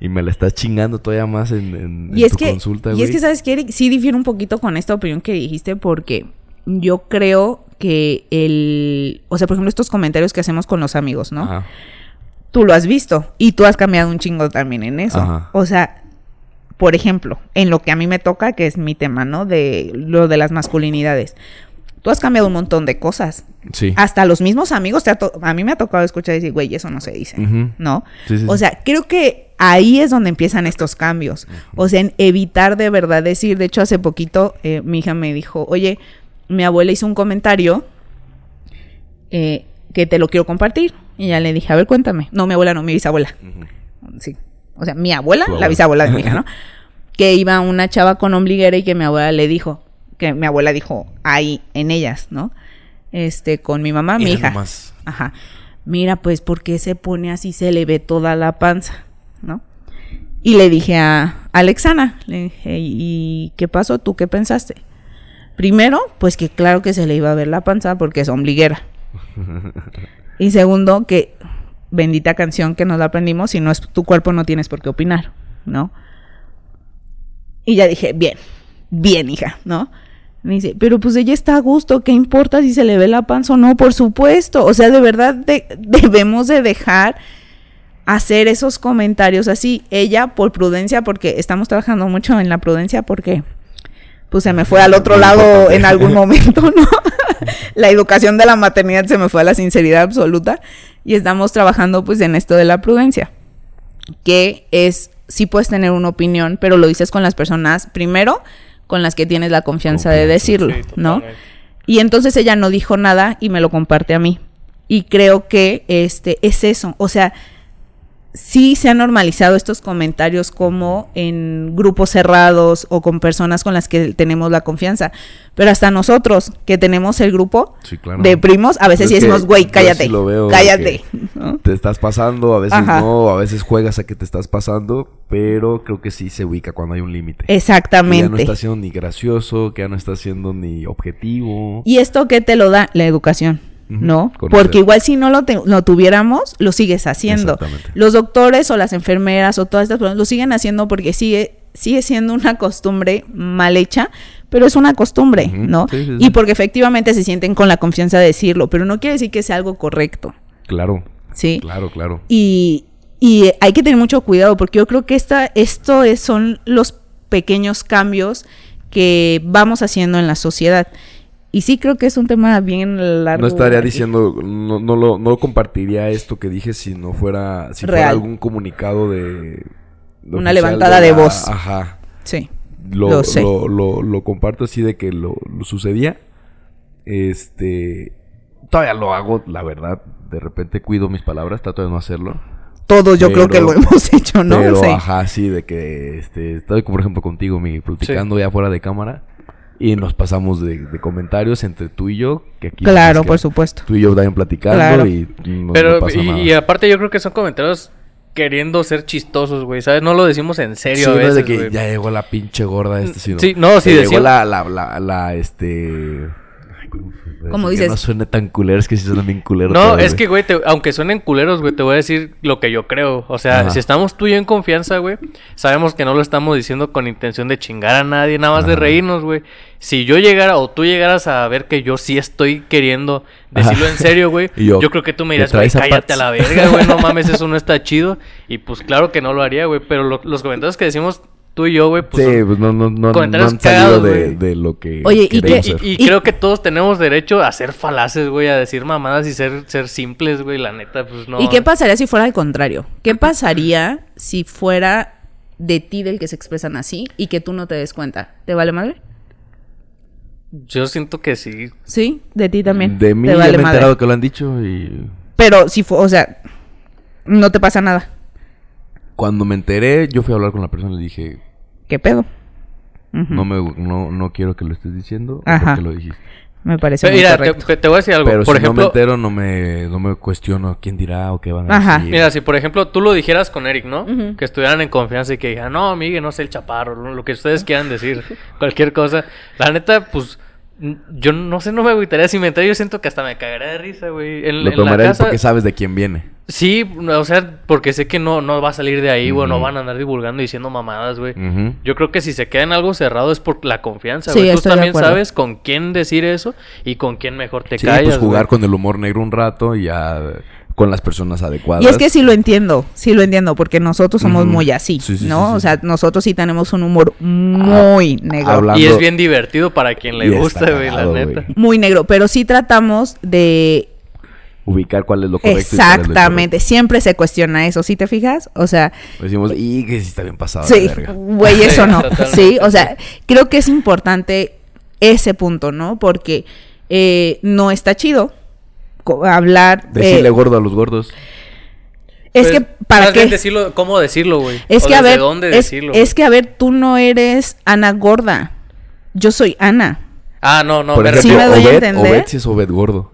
y me la está chingando todavía más en, en- Y en es tu que, consulta, y es que, ¿sabes qué, Eric? Sí difiere un poquito con esta opinión que dijiste porque yo creo que el... O sea, por ejemplo, estos comentarios que hacemos con los amigos, ¿no? Ajá. Tú lo has visto y tú has cambiado un chingo también en eso. Ajá. O sea, por ejemplo, en lo que a mí me toca, que es mi tema, ¿no? De lo de las masculinidades. Tú has cambiado un montón de cosas. Sí. Hasta los mismos amigos, te ha a mí me ha tocado escuchar decir, güey, eso no se dice. ¿no? Sí, sí, O sea, creo que ahí es donde empiezan estos cambios. O sea, en evitar de verdad decir, de hecho, hace poquito eh, mi hija me dijo, oye, mi abuela hizo un comentario eh, que te lo quiero compartir. Y ya le dije, a ver, cuéntame. No, mi abuela no, mi bisabuela. Sí. O sea, mi abuela, la abuela. bisabuela de mi hija, ¿no? que iba una chava con ombliguera y que mi abuela le dijo, que mi abuela dijo ahí en ellas, ¿no? Este, con mi mamá, mi hija. nomás. Ajá. Mira, pues, ¿por qué se pone así? Se le ve toda la panza, ¿no? Y le dije a Alexana, le dije, ¿y qué pasó? ¿Tú qué pensaste? Primero, pues que claro que se le iba a ver la panza porque es ombliguera. y segundo, que bendita canción que nos la aprendimos, si no es tu cuerpo no tienes por qué opinar, ¿no? Y ya dije, bien, bien, hija, ¿no? Me dice, pero pues ella está a gusto, ¿qué importa si se le ve la panza o no? Por supuesto, o sea, de verdad de- debemos de dejar hacer esos comentarios así. Ella, por prudencia, porque estamos trabajando mucho en la prudencia, porque pues se me fue al otro lado en algún momento, ¿no? la educación de la maternidad se me fue a la sinceridad absoluta y estamos trabajando pues en esto de la prudencia, que es, sí puedes tener una opinión, pero lo dices con las personas, primero, con las que tienes la confianza, de decirlo, Sí, ¿no? Y entonces ella no dijo nada y me lo comparte a mí. Y creo que este es eso. O sea, sí se han normalizado estos comentarios como en grupos cerrados o con personas con las que tenemos la confianza. Pero hasta nosotros, que tenemos el grupo Sí, claro. de primos, a veces Es sí decimos, güey, cállate, sí lo veo cállate. ¿no? Te estás pasando, a veces Ajá. no, a veces juegas a que te estás pasando, pero creo que sí se ubica cuando hay un límite. Que ya no Exactamente. está siendo ni gracioso, que ya no está siendo ni objetivo. Y esto que te lo da la educación, ¿no? conocer. Porque igual si no lo, te- lo tuviéramos, lo sigues haciendo. Los doctores o las enfermeras o todas estas personas lo siguen haciendo porque sigue, sigue siendo una costumbre mal hecha, pero es una costumbre, ¿no? sí, sí, Y porque efectivamente se sienten con la confianza de decirlo, pero no quiere decir que sea algo correcto, Claro, ¿sí? claro, claro. Y, y hay que tener mucho cuidado porque yo creo que esta, esto es, son los pequeños cambios que vamos haciendo en la sociedad. Y sí creo que es un tema bien largo. No estaría diciendo, no, no, lo, no compartiría esto que dije si no fuera, si fuera algún comunicado de... de Una levantada de la- voz. Ajá. Sí. Lo, Lo sé. lo, lo- lo comparto así de que lo, lo sucedía. Este. Todavía lo hago, la verdad. De repente cuido mis palabras, trato de no hacerlo. Todos yo creo que lo hemos hecho, ¿no? Pero, Sí. ajá, sí, de que este, estoy, por ejemplo, contigo, mi platicando ya fuera de cámara. Y nos pasamos de, de comentarios entre tú y yo. Que aquí Claro, es que por supuesto. Tú y yo también platicando Claro. y no, Pero, no pasa y, nada. y aparte yo creo que son comentarios queriendo ser chistosos, güey, ¿sabes? No lo decimos en serio Sí, a no es veces, de que güey. ya llegó la pinche gorda este, sino Sí, no, sí, Llegó la, la, la, la, este... ay, ¿cómo fue? ¿Cómo Que dices? no suene tan culero, es que sí suena bien culero. No, es güey. que, güey, te- aunque suenen culeros, güey, te voy a decir lo que yo creo. O sea, Ajá. si estamos tú y yo en confianza, güey, sabemos que no lo estamos diciendo con intención de chingar a nadie, nada más de reírnos, güey. Si yo llegara o tú llegaras a ver que yo sí estoy queriendo decirlo Ajá. en serio, güey, yo, yo, creo que tú me ¿te dirás, güey, cállate a la verga, güey, no mames, eso no está chido. Y pues claro que no lo haría, güey, pero lo- los comentarios que decimos tú y yo, güey, pues... sí, pues no, no, no, no han salido cagados, de, güey. de lo que Oye, ¿y ser. Y, y Y- creo que todos tenemos derecho a ser falaces, güey, a decir mamadas y ser, ser simples, güey, la neta, pues no. ¿Y qué pasaría si fuera al contrario? ¿Qué pasaría si fuera de ti del que se expresan así y que tú no te des cuenta? ¿Te vale madre? Yo siento que sí. Sí, de ti también. De mí te ya me he enterado que lo han dicho y... Pero si fue, o sea, no te pasa nada. Cuando me enteré, yo fui a hablar con la persona y le dije... ¿Qué pedo? No, me, no, no quiero que lo estés diciendo. Ajá. porque lo dijiste? Me parece Pero muy mira, te, correcto. te- te voy a decir algo. Pero por si no me ejemplo, entero, no me, no me cuestiono quién dirá o qué van a Ajá. decir. mira, si por ejemplo tú lo dijeras con Eric, ¿no? Que estuvieran en confianza y que dijeran, no, Miguel, no sé el chaparro, lo que ustedes quieran decir, cualquier cosa. La neta, pues. Yo no sé, no me agüitaría si me entero. Yo siento que hasta me cagaría de risa, güey. En, Lo en la tomaré casa. porque sabes de quién viene. Sí, o sea, porque sé que no, no va a salir de ahí, güey. No van a andar divulgando y diciendo mamadas, güey. Yo creo que si se queda en algo cerrado es por la confianza, Sí, güey. Tú estoy de también sabes con quién decir eso y con quién mejor te Sí, callas. pues jugar con el humor negro un rato y ya con las personas adecuadas. Y es que sí lo entiendo, sí lo entiendo, porque nosotros somos muy así, Sí, sí, ¿no? sí, sí, o sea, nosotros sí tenemos un humor muy negro. hablando- Y es bien divertido para quien le Y gusta, güey, la neta. Muy negro, pero sí tratamos de... Ubicar cuál es lo correcto. lo Exactamente, siempre se cuestiona eso, ¿sí te fijas? O sea, incorrecto. Decimos, y que sí está bien pasado. sí, de verga". güey, eso no. Sí, o sea, creo que es importante ese punto, ¿no? Porque eh, no está chido hablar... Decirle eh, gordo a los gordos. es Pues, que, ¿para qué? decirlo, ¿Cómo decirlo, güey? Es O que, a ver, dónde es, decirlo. es que, a ver, tú no eres Ana gorda. Yo soy Ana. Ah, no, no, Por me ejemplo, Sí me doy a Obed, entender. Obed sí es Obed gordo.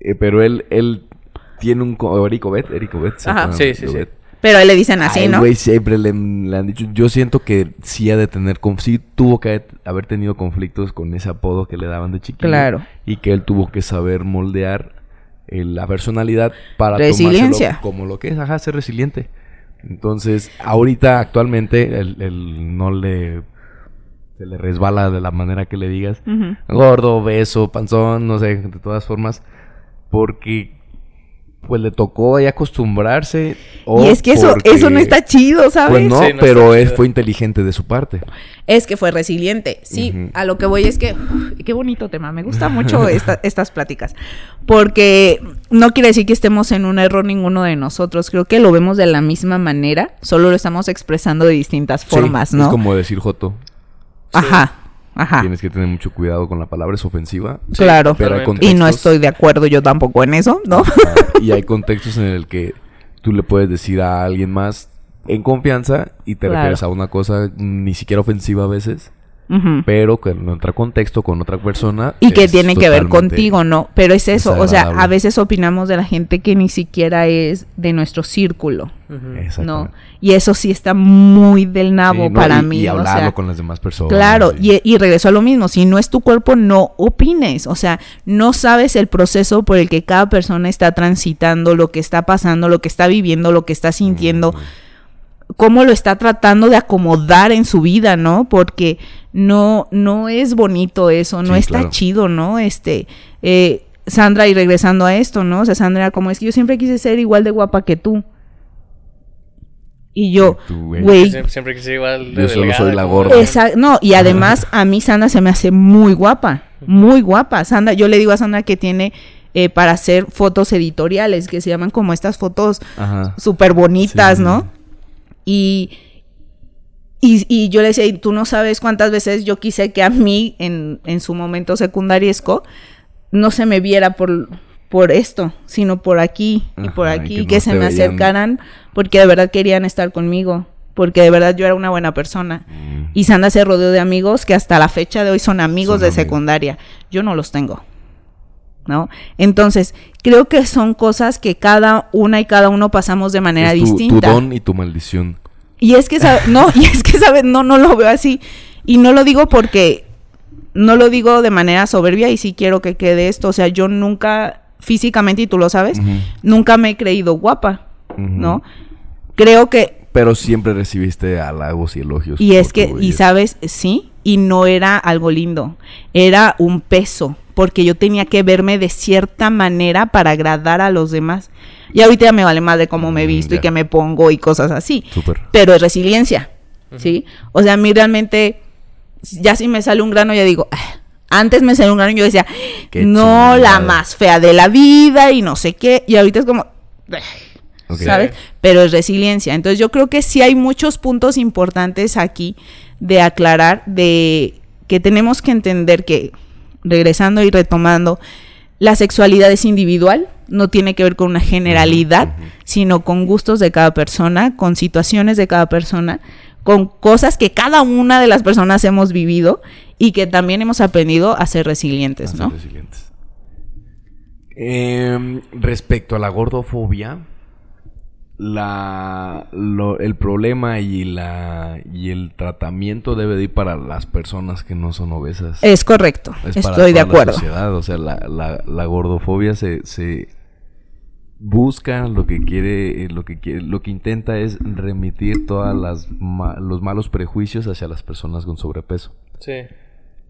Eh, pero él, él tiene un... Eric Obed, Eric Obed. ¿se Ajá. acuerdan Sí, de sí, Pero le dicen así, A él, ¿no? güey, siempre le, le han dicho. Yo siento que sí ha de tener. Sí tuvo que haber tenido conflictos con ese apodo que le daban de chiquillo. Claro. Y que él tuvo que saber moldear eh, la personalidad para Resiliencia. tomárselo como lo que es. Ajá, ser resiliente. Entonces, ahorita, actualmente, él, él no le. Se le resbala de la manera que le digas. Gordo, beso, panzón, no sé, de todas formas. Porque. Pues le tocó ahí acostumbrarse. o Y es que eso, porque- eso no está chido, ¿sabes? pues no, Sí, no pero fue inteligente de su parte. Es que fue resiliente. Sí, a lo que voy es que. uf, qué bonito tema. Me gusta mucho esta- estas pláticas. Porque no quiere decir que estemos en un error ninguno de nosotros. Creo que lo vemos de la misma manera. Solo lo estamos expresando de distintas formas, Sí, ¿no? Es como decir Joto. Ajá. Ajá. Tienes que tener mucho cuidado con la palabra, es ofensiva. claro. pero hay totalmente. Y no estoy de acuerdo yo tampoco en eso, ¿no? Ajá, y hay contextos en el que tú le puedes decir a alguien más en confianza y te Claro. refieres a una cosa ni siquiera ofensiva a veces, Ujú. pero que en otro contexto con otra persona. Y que tiene que ver contigo, ¿no? Pero es eso, o sea, a veces opinamos de la gente que ni siquiera es de nuestro círculo, Ujú. ¿no? Y eso sí está muy del nabo Sí, no, para y- mí. Y o hablarlo sea, con las demás personas. Claro, y- y, y regreso a lo mismo, si no es tu cuerpo, no opines, o sea, no sabes el proceso por el que cada persona está transitando, lo que está pasando, lo que está viviendo, lo que está sintiendo. Cómo lo está tratando de acomodar en su vida, ¿no? Porque no, no es bonito eso, no Sí, está claro. chido, ¿no? Este, eh, Sandra, y regresando a esto, ¿no? O sea, Sandra, como es que yo siempre quise ser igual de guapa que tú. Y yo, Tú, güey. Siempre, siempre quise igual de Yo solo delgada soy la gorda. esa, no, y además a mí Sandra se me hace muy guapa, muy guapa. Sandra, yo le digo a Sandra que tiene eh, para hacer fotos editoriales, que se llaman como estas fotos súper bonitas, Sí. ¿no? Y, y, y yo le decía, y tú no sabes cuántas veces yo quise que a mí, en, en su momento secundariesco, no se me viera por, por esto, sino por aquí y por Ajá, aquí, que que, no se me acercaran porque de verdad querían estar conmigo, porque de verdad yo era una buena persona. Mm. Y Sandra se rodeó de amigos que hasta la fecha de hoy son amigos Son de amigos. secundaria. Yo no los tengo. ¿No? Entonces, creo que son cosas que cada una y cada uno pasamos de manera Es tu, tu distinta. don y tu maldición. Y es que, sabe- no, y es que, ¿sabes? No, no lo veo así. Y no lo digo porque, no lo digo de manera soberbia y sí quiero que quede esto. O sea, yo nunca, físicamente, y tú lo sabes, nunca me he creído guapa. ¿no? Creo que, Pero siempre recibiste halagos y elogios. y es que, y sabes, sí, y no era algo lindo, era un peso, porque yo tenía que verme de cierta manera para agradar a los demás. Y ahorita ya me vale más de cómo me he Mm, visto y que me pongo y cosas así. Súper. pero es resiliencia, ¿sí? O sea, a mí realmente, ya si me sale un grano, ya digo, "Ah". antes me salió un grano y yo decía, Qué no, la más fea de la vida y no sé qué, y ahorita es como, "Ah". ¿sabes? Pero es resiliencia. Entonces yo creo que sí hay muchos puntos importantes aquí de aclarar, de que tenemos que entender que, regresando y retomando, la sexualidad es individual, no tiene que ver con una generalidad, sino con gustos de cada persona, con situaciones de cada persona, con cosas que cada una de las personas hemos vivido y que también hemos aprendido a ser resilientes, a ser ¿no? resilientes. Em, respecto a la gordofobia, la, lo- el problema y, la, y el tratamiento debe de ir para las personas que no son obesas. Es correcto, Es para estoy de la acuerdo. sociedad, O sea, la, la- la gordofobia se, se busca lo que quiere, eh, lo que quiere, lo que intenta es remitir todas las ma- los malos prejuicios hacia las personas con sobrepeso. Sí.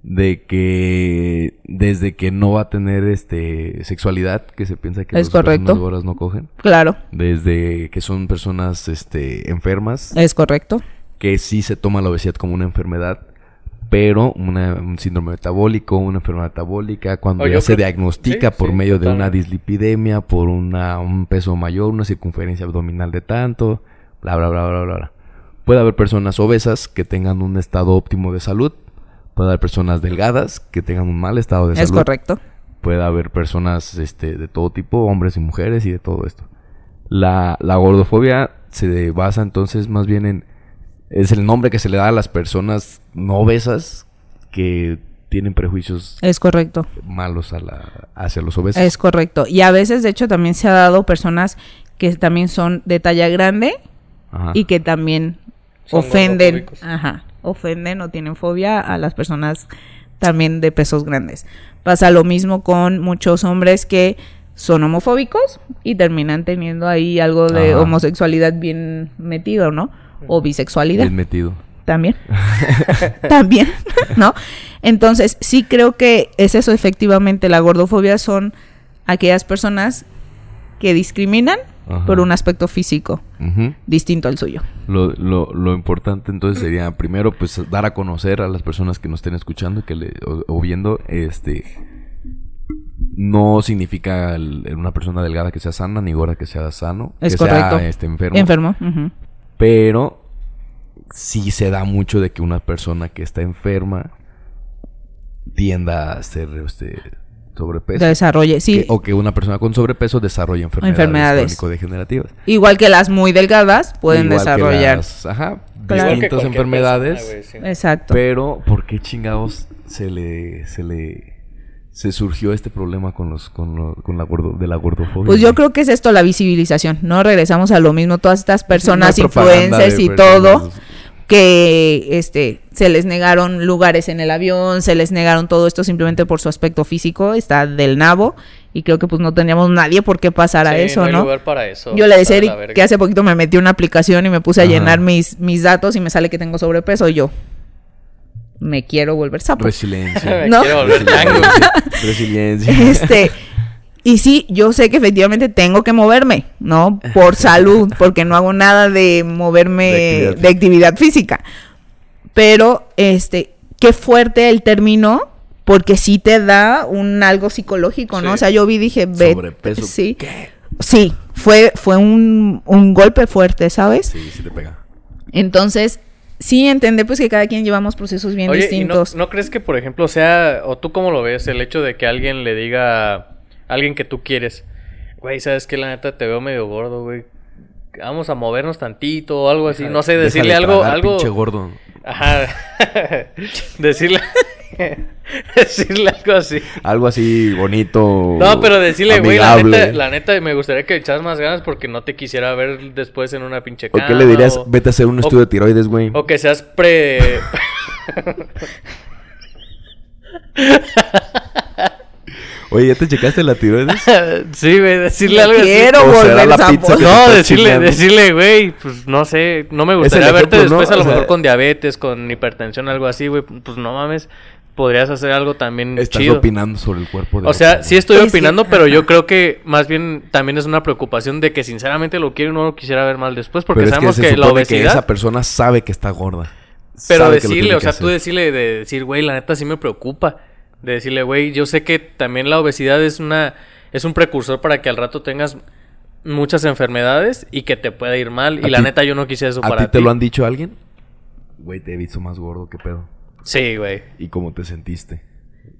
De que desde que no va a tener este sexualidad, que se piensa que Es las personas correcto. gordas no cogen, Claro, desde que son personas este enfermas, es correcto. que sí se toma la obesidad como una enfermedad, pero una- un síndrome metabólico, una enfermedad metabólica, cuando O ya se creo- diagnostica sí, por sí, medio de una dislipidemia, por una, un peso mayor, una circunferencia abdominal de tanto, bla, bla, bla, bla, bla, bla. Puede haber personas obesas que tengan un estado óptimo de salud, puede haber personas delgadas que tengan un mal estado de Es salud, correcto. puede haber personas este, de todo tipo, hombres y mujeres y de todo esto. La, la gordofobia se basa entonces más bien en... Es el nombre que se le da a las personas no obesas que tienen prejuicios Es correcto. malos a la, hacia los obesos. Es correcto. Y a veces, de hecho, también se ha dado personas que también son de talla grande Ajá. y que también Son ofenden, ajá, ofenden o tienen fobia a las personas también de pesos grandes. Pasa lo mismo con muchos hombres que son homofóbicos y terminan teniendo ahí algo de Ajá. homosexualidad bien metido, ¿no? O bisexualidad Bien metido. también. también, ¿no? Entonces, sí creo que es eso efectivamente. La gordofobia son aquellas personas que discriminan Ajá. por un aspecto físico distinto al suyo. Lo, lo, lo importante entonces sería primero pues dar a conocer a las personas que nos estén escuchando que le, o, o viendo este no significa el- una persona delgada que sea sana ni gorda que sea sano Es que correcto. sea este enfermo Enfermo. pero sí se da mucho de que una persona que está enferma tienda a ser este sobrepeso Desarrolle, sí. Que- o que una persona con sobrepeso desarrolle enfermedades, Enfermedades. crónico-degenerativas Igual que las muy delgadas pueden Igual que desarrollar. las- ajá, Claro. Distintas enfermedades. persona, güey, sí. Exacto. pero, ¿por qué chingados se le, se le, se surgió este problema con los, con, lo- con la gordo, de la gordofobia? Pues yo creo que es esto la visibilización, ¿no? Regresamos a lo mismo, todas estas personas, influencers y personas- todo, que este se les negaron lugares en el avión, se les negaron todo esto simplemente por su aspecto físico, está del nabo, y creo que pues no tendríamos nadie por qué pasar a Sí, eso, no hay ¿no? lugar para eso. Yo le decía que hace poquito me metí una aplicación y me puse a Ajá. llenar mis, mis datos y me sale que tengo sobrepeso y yo me quiero volver sapo. Resiliencia. Me No. quiero volver chango. Resiliencia. Este, y sí, yo sé que efectivamente tengo que moverme, ¿no? Por salud, porque no hago nada de moverme De actividad de actividad física. Pero, este, qué fuerte el término, porque sí te da un algo psicológico, ¿no? Sí. O sea, yo vi, dije, ve, Sobrepeso. sí, ¿Qué? sí, fue, fue un, un golpe fuerte, ¿sabes? Sí, sí te pega. Entonces, sí entender pues que cada quien llevamos procesos bien Oye, ¿y no, distintos. no crees que, por ejemplo, sea, o tú cómo lo ves, el hecho de que alguien le diga a alguien que tú quieres, güey, ¿sabes qué? La neta te veo medio gordo, güey. Vamos a movernos tantito o algo así. No sé, decirle algo, tragar, algo. pinche gordo. Ajá. decirle. decirle algo así. Algo así bonito. No, pero decirle, güey, la neta, la neta, me gustaría que le echaras más ganas porque no te quisiera ver después en una pinche ¿O cama. qué le dirías? o- Vete a hacer un o- estudio de tiroides, güey. O que seas pre. Oye, ¿ya te checaste la tiroides? sí, güey, decirle algo así. quiero volver la pizza que- No, decirle, chingando. decirle, güey, pues no sé, no me Es gustaría el verte después a lo O sea- mejor con diabetes, con hipertensión, algo así, güey, pues no mames, podrías hacer algo también Estás chido. opinando sobre el cuerpo de O sea, sí estoy Es que- opinando, pero yo creo que más bien también es una preocupación de que sinceramente lo quiero y no lo quisiera ver mal después, porque Pero es sabemos se que, la supone que obesidad... esa persona sabe que está gorda. Pero que decirle, o que sea, tú decirle de decir, güey, la neta sí me preocupa. De decirle, güey, yo sé que también la obesidad es una es un precursor para que al rato tengas muchas enfermedades y que te pueda ir mal. Y ¿A la neta yo no quisiera eso ¿A para ti te lo han dicho alguien? Güey, te he visto más gordo, qué pedo. Sí, güey. ¿Y cómo te sentiste?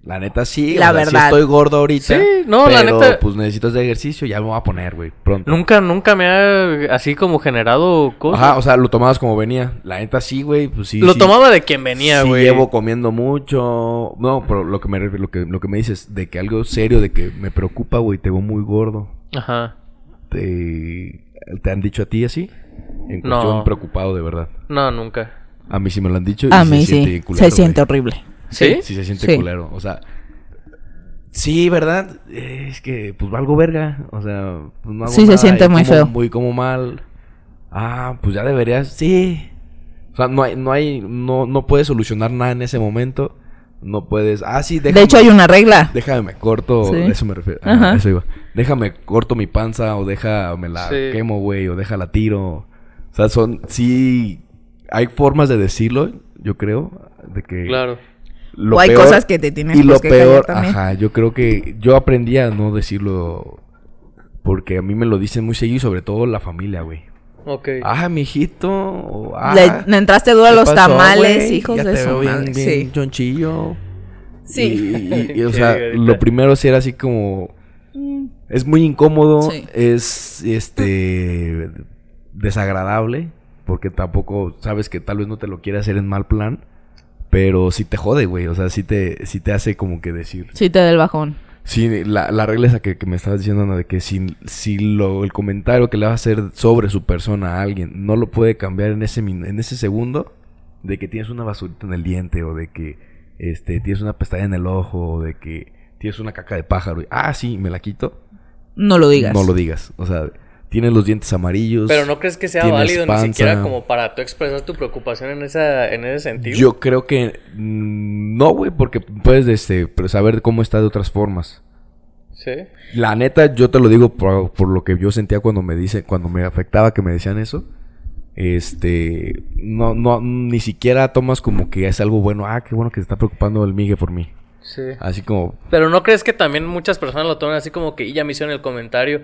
La neta sí, La o sea, sí estoy gordo ahorita. Sí, no, la pero, neta- pues necesito hacer ejercicio, ya me voy a poner, güey, pronto. Nunca, nunca me ha así como generado cosas. Ajá, o sea, lo tomabas como venía. La neta sí, güey, pues sí. lo sí. tomaba de quien venía, Sí güey. llevo comiendo mucho. No, pero lo que me refiero- lo que, lo que me dices, de que algo serio, de que me preocupa, güey, te veo muy gordo. Ajá. ¿Te, te han dicho a ti así? En No. cuestión preocupado, de verdad. No, nunca. A mí sí me lo han dicho. y A se mí siente sí, culero, se siente horrible. ¿Sí? Sí, se siente Sí. culero. O sea, sí, ¿verdad? Es que, pues valgo verga. O sea, pues no hago Sí, se siente muy como feo. Muy como mal. Ah, pues ya deberías. Sí. O sea, no hay, no hay, no, no puedes solucionar nada en ese momento. No puedes. Ah, sí, déjame. De hecho, hay una regla. Déjame me corto, Sí. eso me refiero. Ajá. eso iba. Déjame corto mi panza o déjame la Sí. quemo, güey, o déjala tiro. O sea, son sí hay formas de decirlo, yo creo, de que Claro. Lo o hay peor- cosas que te tienes y lo pues, callar peor, también. ajá, yo creo que yo aprendí a no decirlo porque a mí me lo dicen muy seguido, y sobre todo la familia, güey. Ok. Ah, mijito, o, ah, Le, le entraste duro a ¿qué los pasó, tamales, hijos Ya de te su veo madre. bien Sí. chonchillo. Sí. Y, y- y, o sea, lo primero sí era así como. Es muy incómodo, Sí. es este desagradable, porque tampoco sabes que tal vez no te lo quiere hacer en mal plan, pero sí te jode, güey. O sea, sí te, sí te hace como que decir. Sí, te da el bajón. Sí, la, la regla esa que, que me estabas diciendo, Ana, de que si, si lo, el comentario que le va a hacer sobre su persona a alguien no lo puede cambiar en ese, en ese segundo, de que tienes una basurita en el diente, o de que este, tienes una pestaña en el ojo, o de que tienes una caca de pájaro, y, ah, sí, me la quito, No lo digas. no lo digas. O sea, tienes los dientes amarillos. Pero no crees que sea válido ni siquiera como para tú expresar tu preocupación en esa en ese sentido. Yo creo que mm, no, güey, porque puedes este, saber cómo está de otras formas. Sí. La neta, yo te lo digo por, por lo que yo sentía cuando me dice, cuando me afectaba que me decían eso. Este, no, no, ni siquiera tomas como que es algo bueno. Ah, qué bueno que se está preocupando el Migue por mí. Sí. Así como, Pero no crees que también muchas personas lo toman así como que "Y ya me hicieron el comentario.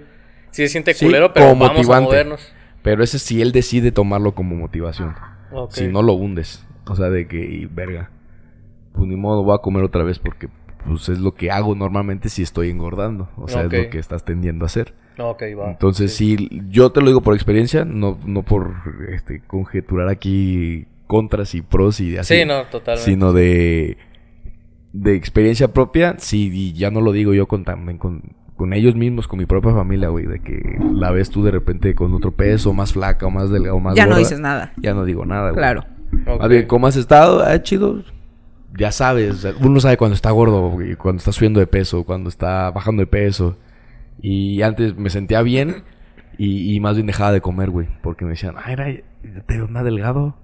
Sí se siente Sí, culero, pero como vamos a motivante. movernos. pero ese sí él decide tomarlo como motivación. Ok. Si no lo hundes. O sea, de que, y verga, pues ni modo, voy a comer otra vez porque pues es lo que hago normalmente si estoy engordando. O sea, es lo que estás tendiendo a hacer. Ok, va. Entonces, sí. yo te lo digo por experiencia, no, no por este, conjeturar aquí contras y pros y así. Sí, no, totalmente. Sino de, de experiencia propia, sí, y ya no lo digo yo con, también con, con ellos mismos, con mi propia familia, güey, de que la ves tú de repente con otro peso, más flaca o más delgada o más Ya no dices nada. Ya no digo nada, güey. Claro. Ok. Más bien, ¿cómo has estado? Ah, chido. Ya sabes, uno sabe cuando está gordo, güey, cuando está subiendo de peso, cuando está bajando de peso. Y antes me sentía bien y, y más bien dejaba de comer, güey, porque me decían, ay, era, ya te veo más delgado.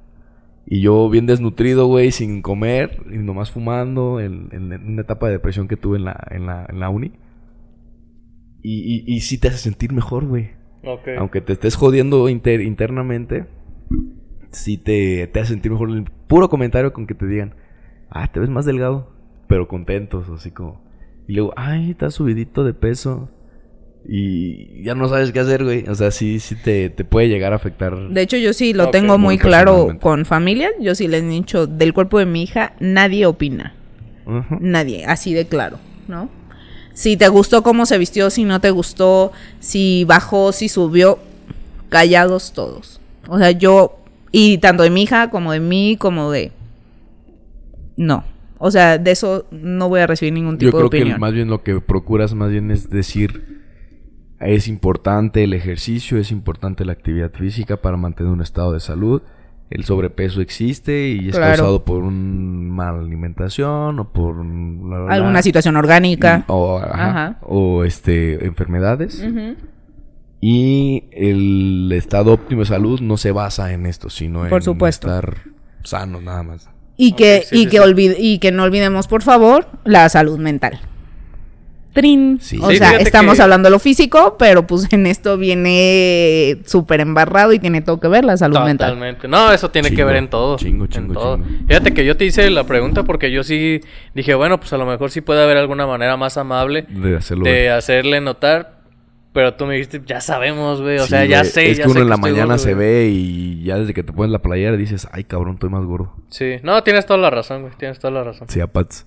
Y yo bien desnutrido, güey, sin comer y nomás fumando en, en- en una etapa de depresión que tuve en la, en la, en la uni. Y, y, y sí te hace sentir mejor, güey. Ok. Aunque te estés jodiendo inter- internamente, sí te, te hace sentir mejor el puro comentario con que te digan, ah, te ves más delgado, pero contentos, así como. Y luego, ay, estás subidito de peso. Y ya no sabes qué hacer, güey. O sea, sí, sí te, te puede llegar a afectar. De hecho, yo sí lo tengo muy muy claro con familia. Yo sí les he dicho, del cuerpo de mi hija, nadie opina. Ujú. Nadie, así de claro, ¿no? Si te gustó cómo se vistió, si no te gustó, si bajó, si subió, callados todos. O sea, yo, y tanto de mi hija como de mí, como de... No. O sea, de eso no voy a recibir ningún Yo tipo de creo que opinión. más bien lo que procuras más bien es decir, es importante el ejercicio, es importante la actividad física para mantener un estado de salud. El sobrepeso existe y es Claro. causado por una mala alimentación o por la- la- Alguna situación orgánica. o, ajá, Ajá. o, este enfermedades. Y el estado óptimo de salud no se basa en esto, sino Por en supuesto. estar sano nada más. Y que, sí, y, sí, que sí. olvide- y que no olvidemos, por favor, la salud mental. Trin. Sí. O Sí, sea, estamos que- hablando de lo físico, pero pues en esto viene súper embarrado y tiene todo que ver la salud mental. Totalmente. No, eso tiene que ver en todo. chingo, en chingo, todo. chingo. Fíjate que yo te hice la pregunta porque yo sí dije, bueno, pues a lo mejor sí puede haber alguna manera más amable De hacerlo. de hacerle notar. Pero tú me dijiste, ya sabemos, güey. O Sí, sea, ya sé. Es ya que uno sé en la mañana gordo, se ve y ya desde que te pones la playera dices, ay cabrón, estoy más gordo. Sí, no, tienes toda la razón, güey. Tienes toda la razón. Sí, apats.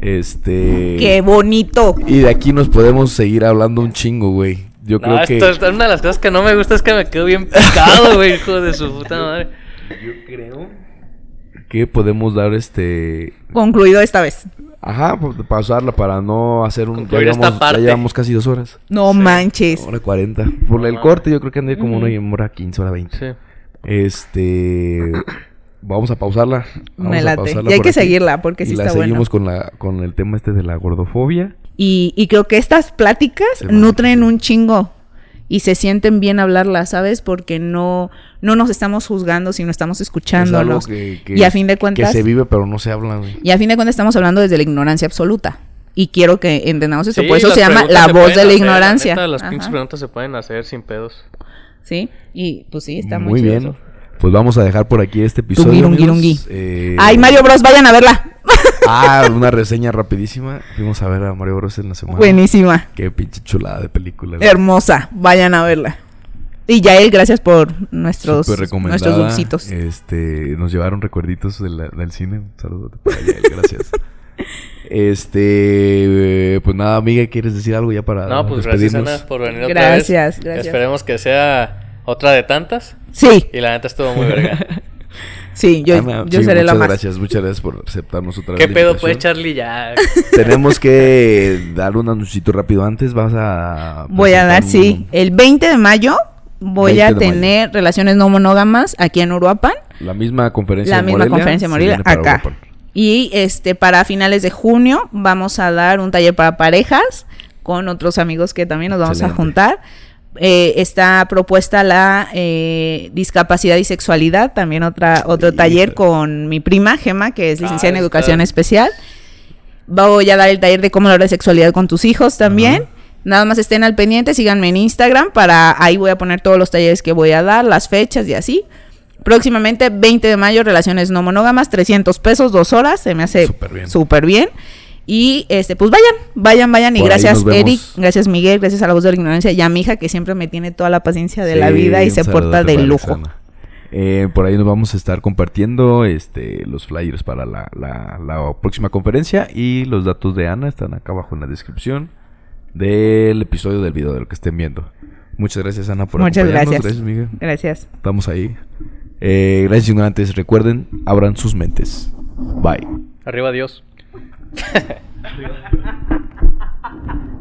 Este. ¡Qué bonito! Y de aquí nos podemos seguir hablando un chingo, güey. Yo No, creo que. esto, una de las cosas que no me gusta es que me quedo bien picado, güey, hijo de su puta madre. Yo creo que podemos dar este. Concluido esta vez. Ajá, pues, pasarla para no hacer un. Ya esta llevamos, ya parte. llevamos casi dos horas. No manches. Hora cuarenta. Por No el corte, yo creo que andé como una hora quince, hora veinte. Sí. Este. Vamos a pausarla. Vamos Me a late. pausarla Y hay que aquí. seguirla porque y sí la está bueno. seguimos con, la, con el tema este de la gordofobia. Y, y creo que estas pláticas nutren un chingo y se sienten bien hablarlas, ¿sabes? Porque no, no nos estamos juzgando, sino estamos Es algo escuchándonos. que, que- y a fin de cuentas, Que se vive, pero no se habla, güey. y a fin de cuentas estamos hablando desde la ignorancia absoluta. Y quiero que entendamos esto. Sí, Por eso se llama la se voz de la hacer, ignorancia. neta, las pinches preguntas se pueden hacer sin pedos. Sí, y pues sí, está muy, Muy chido bien. eso. Pues vamos a dejar por aquí este episodio. Eh, Ay, Mario Bros, vayan a verla. Ah, una reseña rapidísima. Fuimos a ver a Mario Bros en la semana. Buenísima, Qué pinche chulada de película. hermosa, vayan a verla. Y Yael, gracias por nuestros, nuestros dulcitos. Este, nos llevaron recuerditos de la- del cine. Un saludo para allá, gracias. Este, eh, pues nada, amiga, ¿quieres decir algo ya para No, pues gracias, despedirnos? Ana, por venir otra vez. Gracias, gracias. Esperemos que sea otra de tantas. Sí, Y la neta estuvo muy verga. sí, yo, Ana, yo sí, seré la muchas más. gracias, muchas gracias por aceptarnos otra vez. ¿Qué pedo, pues, Charlie? Ya. Tenemos que dar un anuncito rápido antes. Vas a. Voy a dar, sí. El 20 de mayo voy 20 a de mayo. tener relaciones no monógamas aquí en Uruapan. La misma conferencia La misma Morelia, conferencia Morelia, para acá. Y este para finales de junio vamos a dar un taller para parejas con otros amigos que también nos vamos a juntar. Eh, está propuesta la eh, discapacidad y sexualidad, también otra otro Sí, taller con mi prima Gema, que es licenciada en Ah, educación especial. Voy a dar el taller de cómo hablar de sexualidad con tus hijos también. Nada más estén al pendiente, síganme en Instagram para ahí voy a poner todos los talleres que voy a dar, las fechas y así. Próximamente 20 de mayo relaciones no monógamas, 300 pesos, dos horas, se me hace Súper bien. súper bien. Y este, pues vayan, vayan, vayan. Y Por gracias. Eric, gracias Miguel, gracias a la voz de la ignorancia y a mi hija que siempre me tiene toda la paciencia de la vida y se porta de lujo. Eh, por ahí nos vamos a estar compartiendo este, los flyers para la, la- la próxima conferencia y los datos de Ana están acá abajo en la descripción del episodio del video de lo que estén viendo. Muchas gracias Ana por Muchas acompañarnos. gracias. Gracias Miguel. Gracias. Estamos ahí. Eh, gracias ignorantes. Recuerden, abran sus mentes. Bye. Arriba Dios. Yeah.